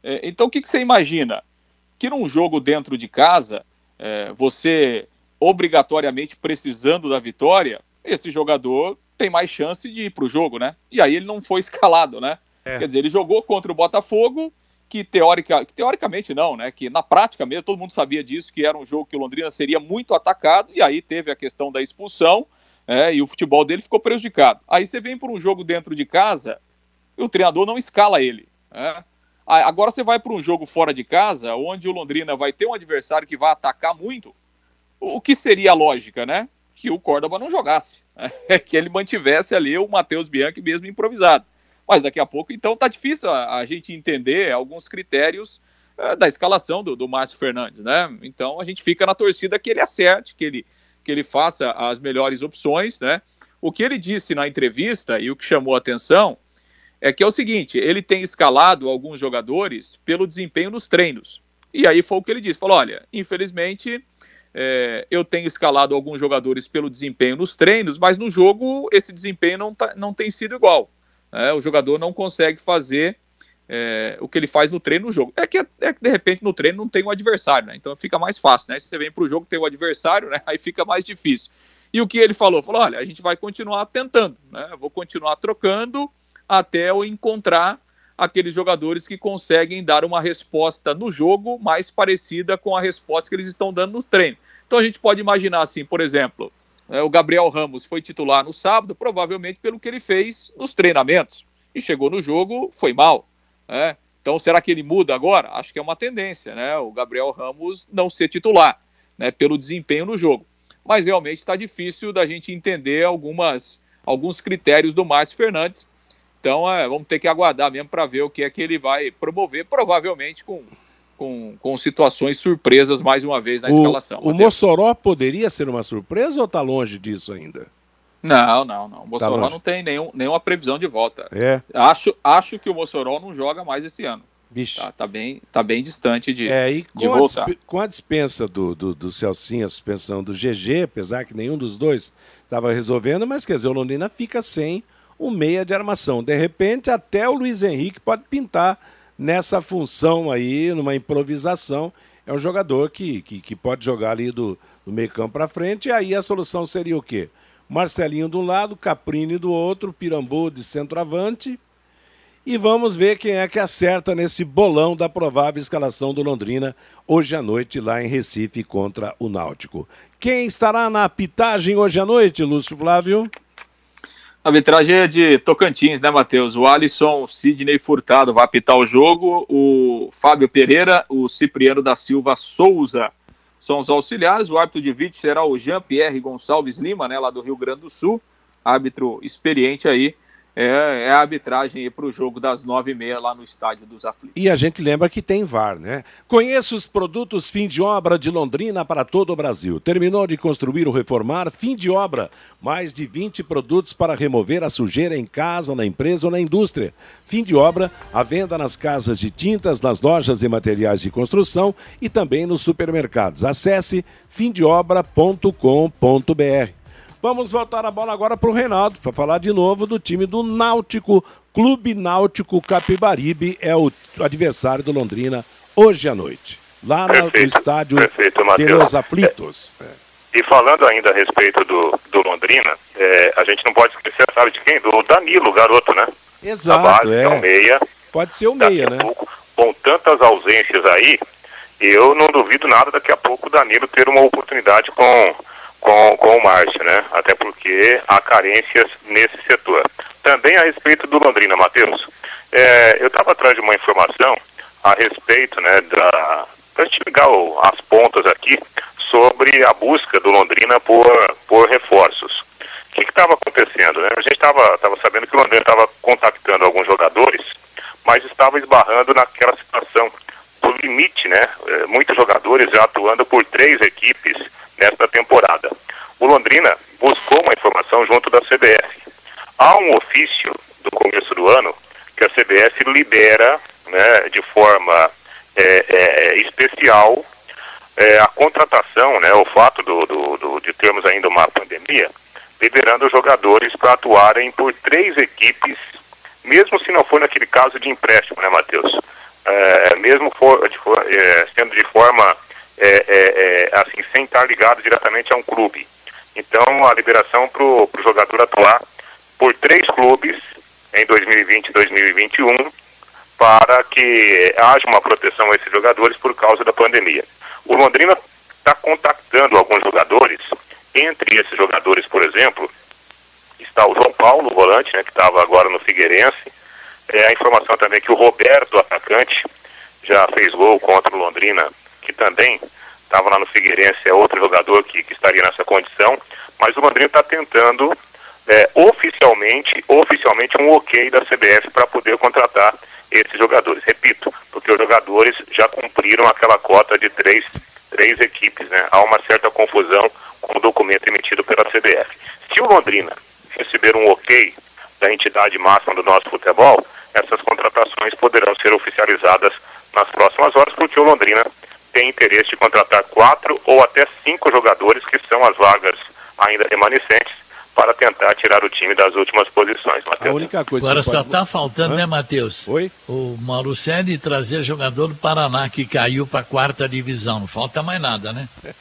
É, então, o que, que, você imagina? Que num jogo dentro de casa, é, você obrigatoriamente precisando da vitória, esse jogador tem mais chance de ir para o jogo, né? E aí ele não foi [LAUGHS] escalado, né? É. Quer dizer, ele jogou contra o Botafogo, que, teórica, que teoricamente não, né? Que na prática mesmo, todo mundo sabia disso, que era um jogo que o Londrina seria muito atacado, e aí teve a questão da expulsão, é, e o futebol dele ficou prejudicado. Aí você vem para um jogo dentro de casa, e o treinador não escala ele. Né? Agora você vai para um jogo fora de casa, onde o Londrina vai ter um adversário que vai atacar muito, o que seria a lógica, né? Que o Córdoba não jogasse, né? [LAUGHS] que ele mantivesse ali o Matheus Bianchi mesmo improvisado. Mas daqui a pouco, então, tá difícil a, a gente entender alguns critérios é, da escalação do, do Márcio Fernandes, né? Então a gente fica na torcida que ele acerte, que ele, que ele faça as melhores opções, né? O que ele disse na entrevista e o que chamou a atenção é que é o seguinte: ele tem escalado alguns jogadores pelo desempenho nos treinos. E aí foi o que ele disse: falou, olha, infelizmente é, eu tenho escalado alguns jogadores pelo desempenho nos treinos, mas no jogo esse desempenho não, tá, não tem sido igual. Né? O jogador não consegue fazer é, o que ele faz no treino no jogo. É que, é que de repente no treino não tem um adversário, né? então fica mais fácil. Né? Se você vem para o jogo tem o um adversário, né? [LAUGHS] aí fica mais difícil. E o que ele falou? Falou: olha, a gente vai continuar tentando, né? vou continuar trocando até eu encontrar aqueles jogadores que conseguem dar uma resposta no jogo mais parecida com a resposta que eles estão dando no treino. Então a gente pode imaginar assim, por exemplo, né, o Gabriel Ramos foi titular no sábado, provavelmente pelo que ele fez nos treinamentos. E chegou no jogo, foi mal. Né? Então será que ele muda agora? Acho que é uma tendência, né? O Gabriel Ramos não ser titular, né? Pelo desempenho no jogo. Mas realmente está difícil da gente entender algumas, alguns critérios do Márcio Fernandes então, é, vamos ter que aguardar mesmo para ver o que é que ele vai promover, provavelmente com, com, com situações surpresas mais uma vez na o, escalação. O Mossoró poderia ser uma surpresa ou está longe disso ainda? Não, não, não. O Mossoró tá não tem nenhum, nenhuma previsão de volta. É. Acho, acho que o Mossoró não joga mais esse ano. Tá, tá, bem, tá bem distante de, é, e de voltar. A com a dispensa do, do, do Celcinho, a suspensão do GG, apesar que nenhum dos dois estava resolvendo, mas quer dizer, o Londrina fica sem um meia de armação. De repente, até o Luiz Henrique pode pintar nessa função aí, numa improvisação. É um jogador que, que, que pode jogar ali do, do meio campo para frente, e aí a solução seria o quê? Marcelinho de um lado, Caprini do outro, Pirambu de centroavante e vamos ver quem é que acerta nesse bolão da provável escalação do Londrina hoje à noite lá em Recife contra o Náutico. Quem estará na pitagem hoje à noite, Lúcio Flávio? A arbitragem é de Tocantins, né, Matheus? O Alisson, Sidney Furtado vai apitar o jogo, o Fábio Pereira, o Cipriano da Silva Souza são os auxiliares. O árbitro de vídeo será o Jean-Pierre Gonçalves Lima, né, lá do Rio Grande do Sul, árbitro experiente aí é, é a arbitragem para o jogo das nove e meia lá no Estádio dos Aflitos. E a gente lembra que tem VAR, né? Conheça os produtos fim de obra de Londrina para todo o Brasil. Terminou de construir ou reformar, fim de obra. Mais de 20 produtos para remover a sujeira em casa, na empresa ou na indústria. Fim de obra, a venda nas casas de tintas, nas lojas e materiais de construção e também nos supermercados. Acesse fimdeobra.com.br. Vamos voltar a bola agora para o Reinaldo, para falar de novo do time do Náutico. Clube Náutico Capibaribe é o adversário do Londrina hoje à noite. Lá perfeito, no estádio perfeito, de Los Aflitos. É. E falando ainda a respeito do, do Londrina, é, a gente não pode esquecer, sabe de quem? Do Danilo, garoto, né? Exato, base, é. é o meia. Pode ser o meia, né? Pouco, com tantas ausências aí, eu não duvido nada daqui a pouco o Danilo ter uma oportunidade com com, com o Márcio, né? Até porque há carências nesse setor. Também a respeito do Londrina, Matheus, é, eu estava atrás de uma informação a respeito, né, da. Para ligar as pontas aqui sobre a busca do Londrina por, por reforços. O que estava acontecendo? Né? A gente estava tava sabendo que o Londrina estava contactando alguns jogadores, mas estava esbarrando naquela situação do limite, né? É, muitos jogadores já atuando por três equipes nesta temporada. O Londrina buscou uma informação junto da CBF. Há um ofício do começo do ano que a CBF libera né, de forma é, é, especial é, a contratação, né, o fato do, do, do, de termos ainda uma pandemia, liberando jogadores para atuarem por três equipes, mesmo se não for naquele caso de empréstimo, né, Matheus? É, mesmo for, de, é, sendo de forma é, é, é, assim, sem estar ligado diretamente a um clube. Então, a liberação para o jogador atuar por três clubes em 2020 e 2021 para que haja uma proteção a esses jogadores por causa da pandemia. O Londrina está contactando alguns jogadores, entre esses jogadores, por exemplo, está o João Paulo, o volante, né, que estava agora no Figueirense. É, a informação também que o Roberto, atacante, já fez gol contra o Londrina que também estava lá no Figueirense, é outro jogador que, que estaria nessa condição, mas o Londrina está tentando é, oficialmente, oficialmente um ok da CBF para poder contratar esses jogadores. Repito, porque os jogadores já cumpriram aquela cota de três, três equipes, né? Há uma certa confusão com o documento emitido pela CBF. Se o Londrina receber um ok da entidade máxima do nosso futebol, essas contratações poderão ser oficializadas nas próximas horas, porque o Londrina tem interesse de contratar quatro ou até cinco jogadores, que são as vagas ainda remanescentes, para tentar tirar o time das últimas posições. Mateus. A única coisa Agora só está pode... faltando, Hã? né, Matheus? Oi? O Marucelli trazer jogador do Paraná que caiu para a quarta divisão. Não falta mais nada, né? [LAUGHS]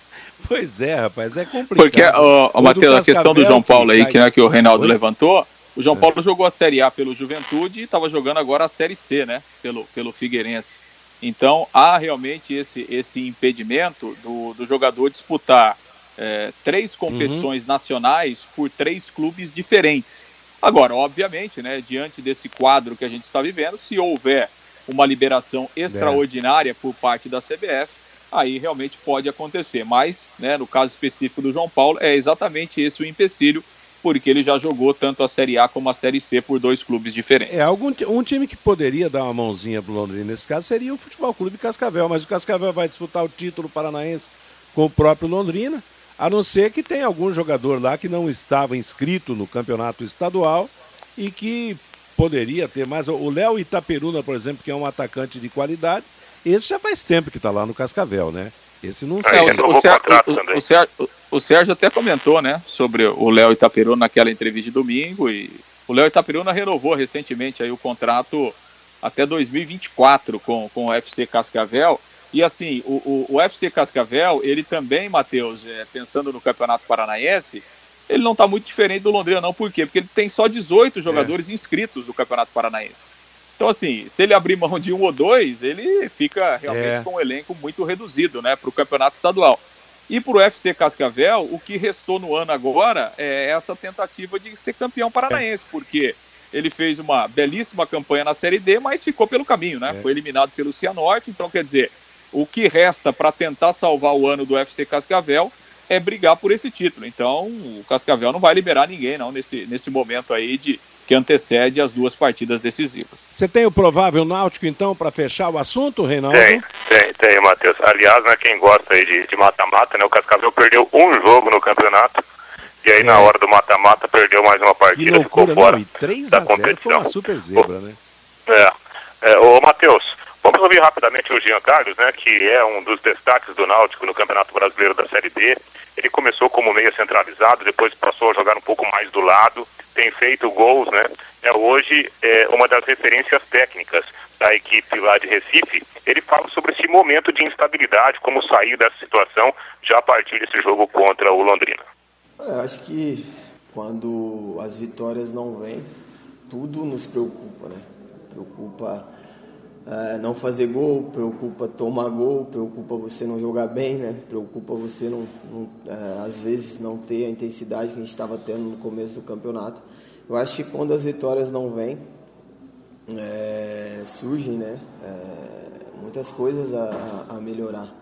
Pois é, rapaz, é complicado. Porque, ó, Matheus, a questão do João Paulo aí, que, né, que o Reinaldo Oi? levantou, o João é. Paulo jogou a Série A pelo Juventude e estava jogando agora a Série C, né? Pelo, pelo Figueirense. Então há realmente esse, esse impedimento do, do jogador disputar é, três competições uhum. nacionais por três clubes diferentes. Agora, obviamente, né, diante desse quadro que a gente está vivendo, se houver uma liberação extraordinária é. por parte da CBF, aí realmente pode acontecer. Mas, né, no caso específico do João Paulo, é exatamente esse o empecilho porque ele já jogou tanto a Série A como a Série C por dois clubes diferentes. É, algum, um time que poderia dar uma mãozinha pro Londrina nesse caso seria o Futebol Clube Cascavel, mas o Cascavel vai disputar o título paranaense com o próprio Londrina, a não ser que tenha algum jogador lá que não estava inscrito no campeonato estadual e que poderia ter mais. O Léo Itaperuna, por exemplo, que é um atacante de qualidade, esse já faz tempo que está lá no Cascavel, né? Esse não é, o, o, o, o, o, Sérgio, até comentou, né, sobre o Léo Itaperuna naquela entrevista de domingo e o Léo Itaperuna renovou recentemente aí o contrato até 2024 com, com o FC Cascavel. E assim, o, o, o FC Cascavel, ele também, Matheus, é, pensando no Campeonato Paranaense, ele não está muito diferente do Londrina, não. Por quê? Porque ele tem só 18 jogadores é. inscritos no Campeonato Paranaense. Então, assim, se ele abrir mão de um ou dois, ele fica realmente é. com um elenco muito reduzido, né, para o campeonato estadual. E para o FC Cascavel, o que restou no ano agora é essa tentativa de ser campeão paranaense, porque ele fez uma belíssima campanha na Série D, mas ficou pelo caminho, né? É. Foi eliminado pelo Cianorte, então quer dizer, o que resta para tentar salvar o ano do FC Cascavel é brigar por esse título. Então, o Cascavel não vai liberar ninguém, não, nesse, nesse momento aí de que antecede as duas partidas decisivas. Você tem o provável Náutico, então, para fechar o assunto, Reinaldo? Tem, tem, tem, Matheus. Aliás, né, quem gosta aí de mata-mata, né, o Cascavel perdeu um jogo no campeonato, e aí é. na hora do mata-mata perdeu mais uma partida, loucura, ficou fora não, 3 da competição. Foi uma super zebra, né? É, é ô Matheus, vamos ouvir rapidamente o Jean Carlos, né, que é um dos destaques do Náutico no Campeonato Brasileiro da Série B. Ele começou como meia centralizado, depois passou a jogar um pouco mais do lado, tem feito gols, né? É hoje é, uma das referências técnicas da equipe lá de Recife. Ele fala sobre esse momento de instabilidade, como sair dessa situação já a partir desse jogo contra o Londrina. É, acho que quando as vitórias não vêm, tudo nos preocupa, né? Preocupa é, não fazer gol, preocupa tomar gol, preocupa você não jogar bem, né? Preocupa você não, não é, às vezes não ter a intensidade que a gente estava tendo no começo do campeonato. Eu acho que quando as vitórias não vêm, é, surgem, né? É, muitas coisas a, a, melhorar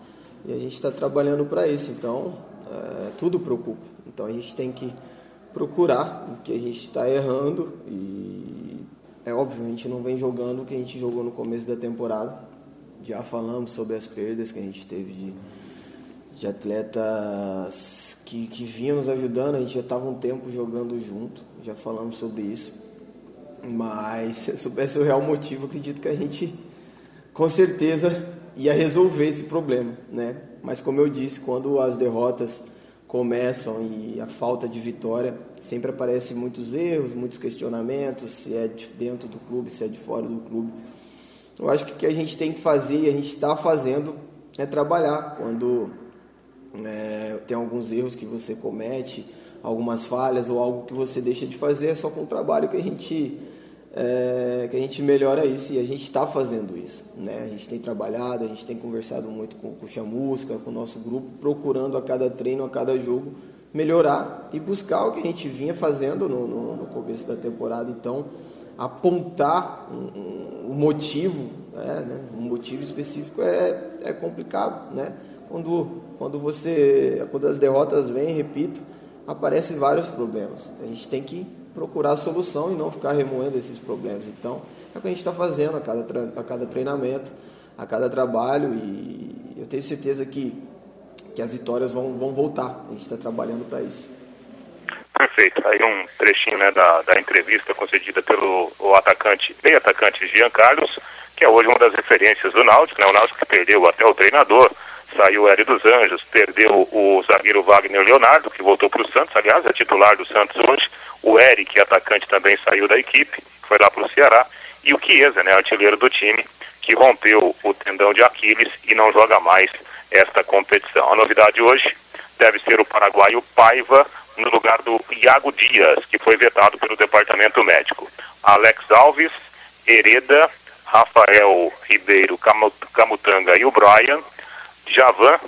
e a gente está trabalhando para isso. Então é, tudo preocupa. Então a gente tem que procurar o que a gente está errando e é óbvio, a gente não vem jogando o que a gente jogou no começo da temporada. Já falamos sobre as perdas que a gente teve de, de atletas que, que vinham nos ajudando. A gente já estava um tempo jogando junto, já falamos sobre isso. Mas [LAUGHS] se eu soubesse o real motivo, acredito que a gente com certeza ia resolver esse problema, né? Mas como eu disse, quando as derrotas começam e a falta de vitória, sempre aparecem muitos erros, muitos questionamentos, se é de dentro do clube, se é de fora do clube. Eu acho que o que a gente tem que fazer e a gente está fazendo é trabalhar. Quando é, tem alguns erros que você comete, algumas falhas ou algo que você deixa de fazer, é só com o trabalho que a gente é, que a gente melhora isso e a gente está fazendo isso. Né? A gente tem trabalhado, a gente tem conversado muito com, com o Chamusca, com o nosso grupo, procurando a cada treino, a cada jogo, melhorar e buscar o que a gente vinha fazendo no, no, no começo da temporada. Então, apontar um, um motivo, é, né? um motivo específico é, é complicado. Né? Quando, quando, você, quando as derrotas vêm, repito, aparecem vários problemas. A gente tem que procurar a solução e não ficar remoendo esses problemas. Então, é o que a gente está fazendo a cada, a cada treinamento, a cada trabalho e eu tenho certeza que, que as vitórias vão, vão voltar. A gente está trabalhando para isso. Perfeito. Aí um trechinho né, da, da entrevista concedida pelo o atacante, meio atacante Jean Carlos, que é hoje uma das referências do Náutico, né? O Náutico que perdeu até o treinador, saiu o Hélio dos Anjos, perdeu o zagueiro Wagner Leonardo, que voltou para o Santos, aliás, é titular do Santos hoje, o Eric, atacante, também saiu da equipe, foi lá para o Ceará. E o Chiesa, né, artilheiro do time, que rompeu o tendão de Aquiles e não joga mais esta competição. A novidade hoje deve ser o paraguaio Paiva no lugar do Iago Dias, que foi vetado pelo departamento médico. Alex Alves, Hereda, Rafael Ribeiro Camutanga e o Brian, Javan,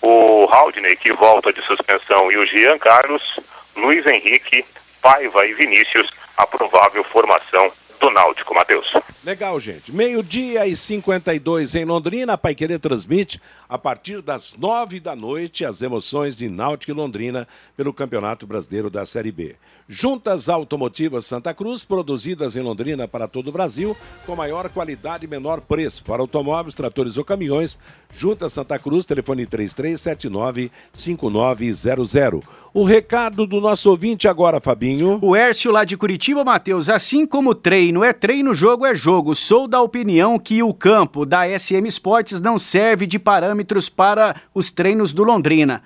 o Haldney, que volta de suspensão, e o Jean Carlos, Luiz Henrique, Paiva e Vinícius a provável formação do Náutico, Matheus. Legal, gente. Meio-dia e 52 em Londrina. A Paiquerê transmite a partir das nove da noite as emoções de Náutico e Londrina pelo Campeonato Brasileiro da Série B. Juntas Automotivas Santa Cruz, produzidas em Londrina para todo o Brasil, com maior qualidade e menor preço para automóveis, tratores ou caminhões. Juntas Santa Cruz, telefone 3379-5900. O recado do nosso ouvinte agora, Fabinho. O Hércio lá de Curitiba, Matheus, assim como treino é treino, jogo é jogo. Sou da opinião que o campo da SM Esportes não serve de parâmetros para os treinos do Londrina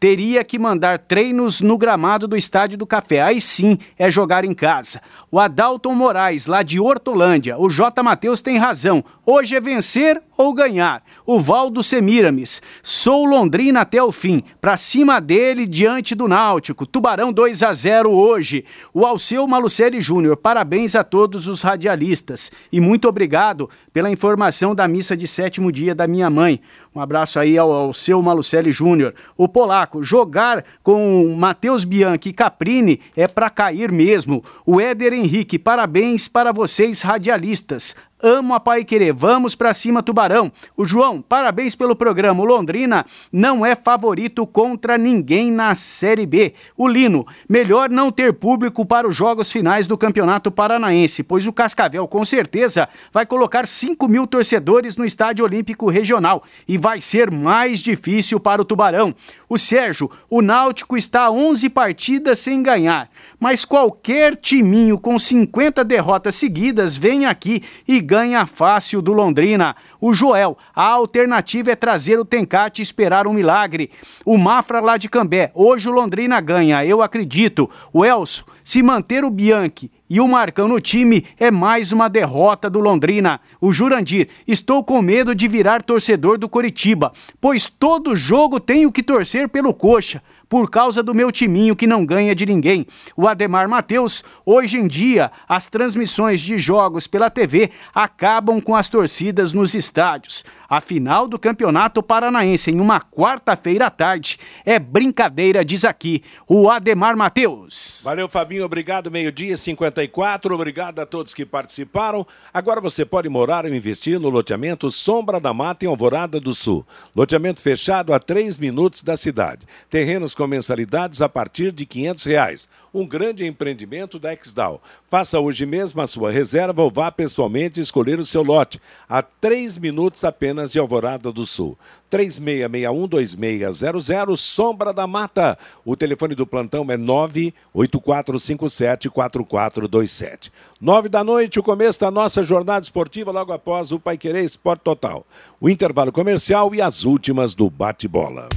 teria que mandar treinos no gramado do Estádio do Café. Aí sim é jogar em casa. O Adalton Moraes, lá de Hortolândia. O J. Matheus tem razão. Hoje é vencer ou ganhar. O Valdo Semiramis. Sou Londrina até o fim. Pra cima dele, diante do Náutico. Tubarão 2 a 0 hoje. O Alceu Malucelli Júnior. Parabéns a todos os radialistas. E muito obrigado pela informação da missa de sétimo dia da minha mãe. Um abraço aí ao, ao seu Malucelli Júnior. O Polaco, jogar com Matheus Bianchi e Caprini é para cair mesmo. O Éder Henrique, parabéns para vocês radialistas. Amo a Pai Querer. Vamos para cima, Tubarão. O João, parabéns pelo programa. O Londrina não é favorito contra ninguém na Série B. O Lino, melhor não ter público para os jogos finais do Campeonato Paranaense, pois o Cascavel com certeza vai colocar 5 mil torcedores no Estádio Olímpico Regional e vai ser mais difícil para o Tubarão. O Sérgio, o Náutico está a 11 partidas sem ganhar mas qualquer timinho com 50 derrotas seguidas vem aqui e ganha fácil do Londrina. O Joel, a alternativa é trazer o Tencate e esperar um milagre. O Mafra lá de Cambé, hoje o Londrina ganha, eu acredito. O Elso, se manter o Bianchi e o Marcão no time é mais uma derrota do Londrina. O Jurandir, estou com medo de virar torcedor do Coritiba, pois todo jogo tenho que torcer pelo Coxa por causa do meu timinho que não ganha de ninguém. O Ademar Matheus, hoje em dia, as transmissões de jogos pela TV acabam com as torcidas nos estádios. A final do Campeonato Paranaense em uma quarta-feira à tarde é brincadeira, diz aqui o Ademar Matheus. Valeu, Fabinho, obrigado. Meio-dia 54, obrigado a todos que participaram. Agora você pode morar ou investir no loteamento Sombra da Mata em Alvorada do Sul. Loteamento fechado a 3 minutos da cidade. Terrenos com mensalidades a partir de 500 reais. Um grande empreendimento da Exdal. Faça hoje mesmo a sua reserva ou vá pessoalmente escolher o seu lote. A 3 minutos apenas de Alvorada do Sul. 3661-2600, Sombra da Mata. O telefone do plantão é 98457-4427. Nove da noite, o começo da nossa jornada esportiva, logo após o Pai Querer Esporte Total. O intervalo comercial e as últimas do bate-bola.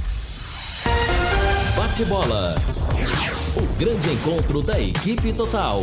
Bate-bola. O grande encontro da equipe total.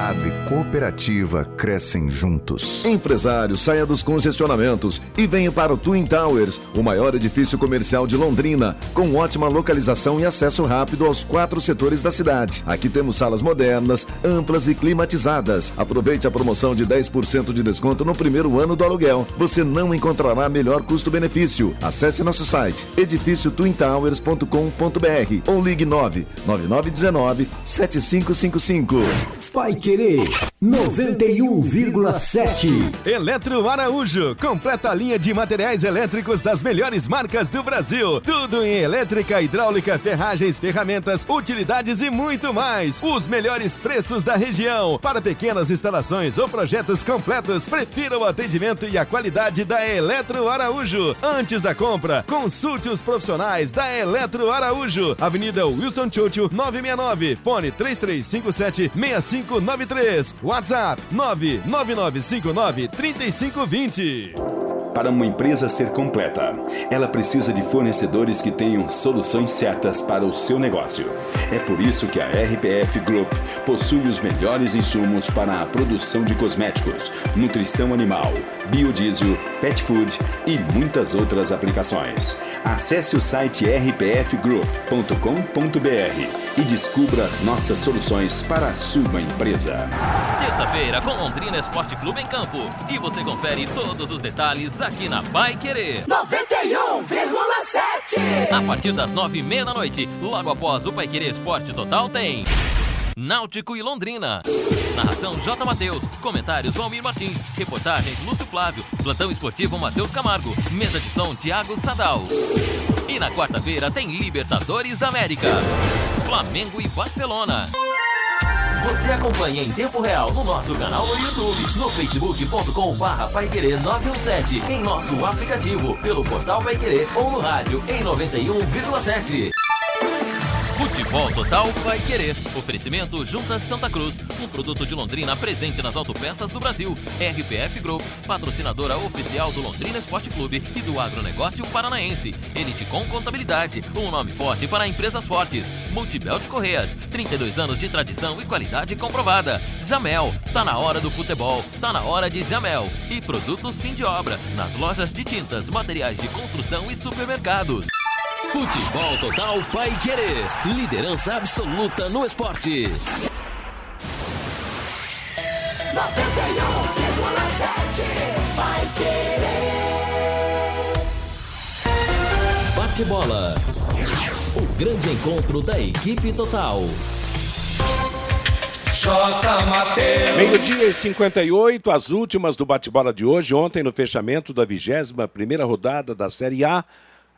Cooperado e cooperativa crescem juntos. Empresário, saia dos congestionamentos e venha para o Twin Towers, o maior edifício comercial de Londrina, com ótima localização e acesso rápido aos quatro setores da cidade. Aqui temos salas modernas, amplas e climatizadas. Aproveite a promoção de 10% de desconto no primeiro ano do aluguel. Você não encontrará melhor custo-benefício. Acesse nosso site edifíciotwintowers.com.br ou ligue 9 9919 7555. Vai Querer 91,7. Eletro Araújo, completa a linha de materiais elétricos das melhores marcas do Brasil. Tudo em elétrica, hidráulica, ferragens, ferramentas, utilidades e muito mais. Os melhores preços da região. Para pequenas instalações ou projetos completos, prefira o atendimento e a qualidade da Eletro Araújo. Antes da compra, consulte os profissionais da Eletro Araújo. Avenida Wilson Churchill 969, fone 3357 6593. WhatsApp 99959 3520. Para uma empresa ser completa, ela precisa de fornecedores que tenham soluções certas para o seu negócio. É por isso que a RPF Group possui os melhores insumos para a produção de cosméticos, nutrição animal, biodiesel, pet food e muitas outras aplicações. Acesse o site rpfgroup.com.br e descubra as nossas soluções para a sua empresa. Terça-feira com Londrina Esporte Clube em campo. E você confere todos os detalhes aqui na Pai Querer. 91,7. A partir das nove e meia da noite, logo após o Pai Querer Esporte Total tem Náutico e Londrina. Narração J. Matheus. Comentários Valmir Martins. Reportagens Lúcio Flávio. Plantão esportivo Matheus Camargo. Mesa de som Thiago Sadal. E na quarta-feira tem Libertadores da América. Flamengo e Barcelona. Você acompanha em tempo real no nosso canal no YouTube, no facebook.com barra 917, em nosso aplicativo, pelo portal Pai Querer ou no rádio em 91,7. Futebol Total vai querer. Oferecimento Juntas Santa Cruz, um produto de Londrina presente nas autopeças do Brasil. RPF Group, patrocinadora oficial do Londrina Esporte Clube e do agronegócio paranaense. Elite com Contabilidade, um nome forte para empresas fortes. Multibel de Correias, 32 anos de tradição e qualidade comprovada. Jamel, tá na hora do futebol, tá na hora de Jamel. E produtos fim de obra, nas lojas de tintas, materiais de construção e supermercados. Futebol Total vai querer. Liderança absoluta no esporte. 91,7 vai querer. Bate bola. O grande encontro da equipe total. Meio-dia e 58, as últimas do bate-bola de hoje. Ontem, no fechamento da 21 primeira rodada da Série A,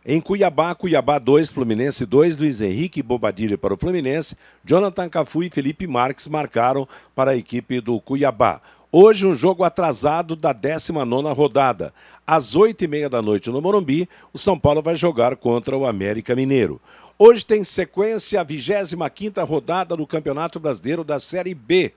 em Cuiabá, Cuiabá 2, Fluminense 2, Luiz Henrique Bobadilha para o Fluminense, Jonathan Cafu e Felipe Marques marcaram para a equipe do Cuiabá. Hoje um jogo atrasado da 19ª rodada. Às 8h30 da noite no Morumbi, o São Paulo vai jogar contra o América Mineiro. Hoje tem sequência a 25ª rodada do Campeonato Brasileiro da Série B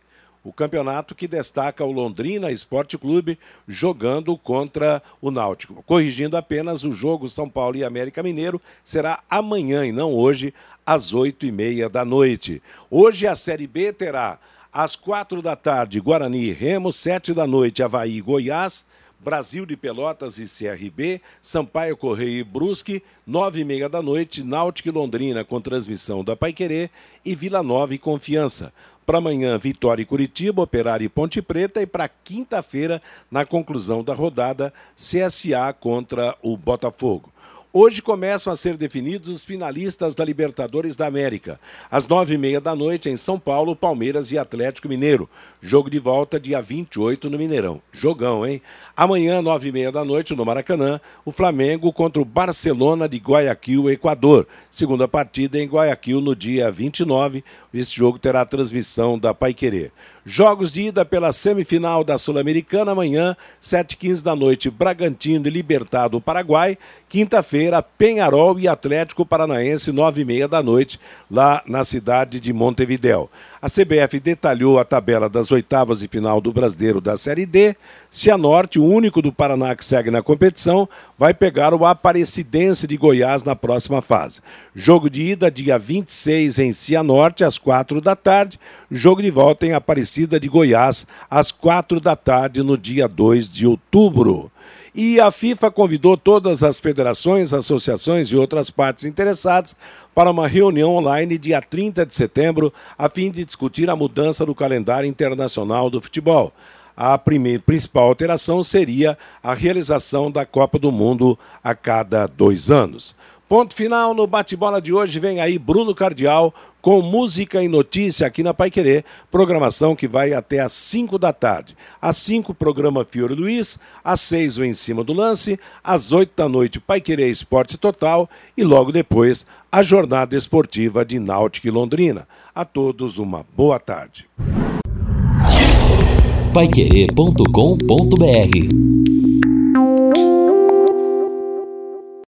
o campeonato que destaca o Londrina Esporte Clube jogando contra o Náutico. Corrigindo apenas, o jogo São Paulo e América Mineiro será amanhã e não hoje, às oito e meia da noite. Hoje a Série B terá às quatro da tarde Guarani e Remo, sete da noite Havaí e Goiás, Brasil de Pelotas e CRB, Sampaio Correia e Brusque, nove e meia da noite, Náutico e Londrina com transmissão da Paiquerê e Vila Nova e Confiança. Para amanhã, Vitória e Curitiba, Operário e Ponte Preta. E para quinta-feira, na conclusão da rodada, CSA contra o Botafogo. Hoje começam a ser definidos os finalistas da Libertadores da América. Às nove e meia da noite, em São Paulo, Palmeiras e Atlético Mineiro. Jogo de volta dia 28 no Mineirão. Jogão, hein? Amanhã, nove e meia da noite, no Maracanã, o Flamengo contra o Barcelona de Guayaquil, Equador. Segunda partida em Guayaquil no dia 29. Esse jogo terá transmissão da Paiquerê. Jogos de ida pela semifinal da Sul-Americana amanhã, 7h15 da noite, Bragantino e Libertado Paraguai. Quinta-feira, Penharol e Atlético Paranaense, 9h30 da noite, lá na cidade de Montevidéu. A CBF detalhou a tabela das oitavas e final do Brasileiro da Série D. Cianorte, o único do Paraná que segue na competição, vai pegar o Aparecidense de Goiás na próxima fase. Jogo de ida dia 26 em Cianorte, às quatro da tarde. Jogo de volta em Aparecida de Goiás, às quatro da tarde, no dia 2 de outubro. E a FIFA convidou todas as federações, associações e outras partes interessadas para uma reunião online dia 30 de setembro, a fim de discutir a mudança do calendário internacional do futebol. A primeira, principal alteração seria a realização da Copa do Mundo a cada dois anos. Ponto final no bate-bola de hoje. Vem aí Bruno Cardial com música e notícia aqui na Pai Querer, programação que vai até às 5 da tarde. Às 5, programa Fiore Luiz, às 6, o Em Cima do Lance, às 8 da noite, Pai Querer Esporte Total e logo depois, a jornada esportiva de Náutica e Londrina. A todos uma boa tarde. Paiquerê.com.br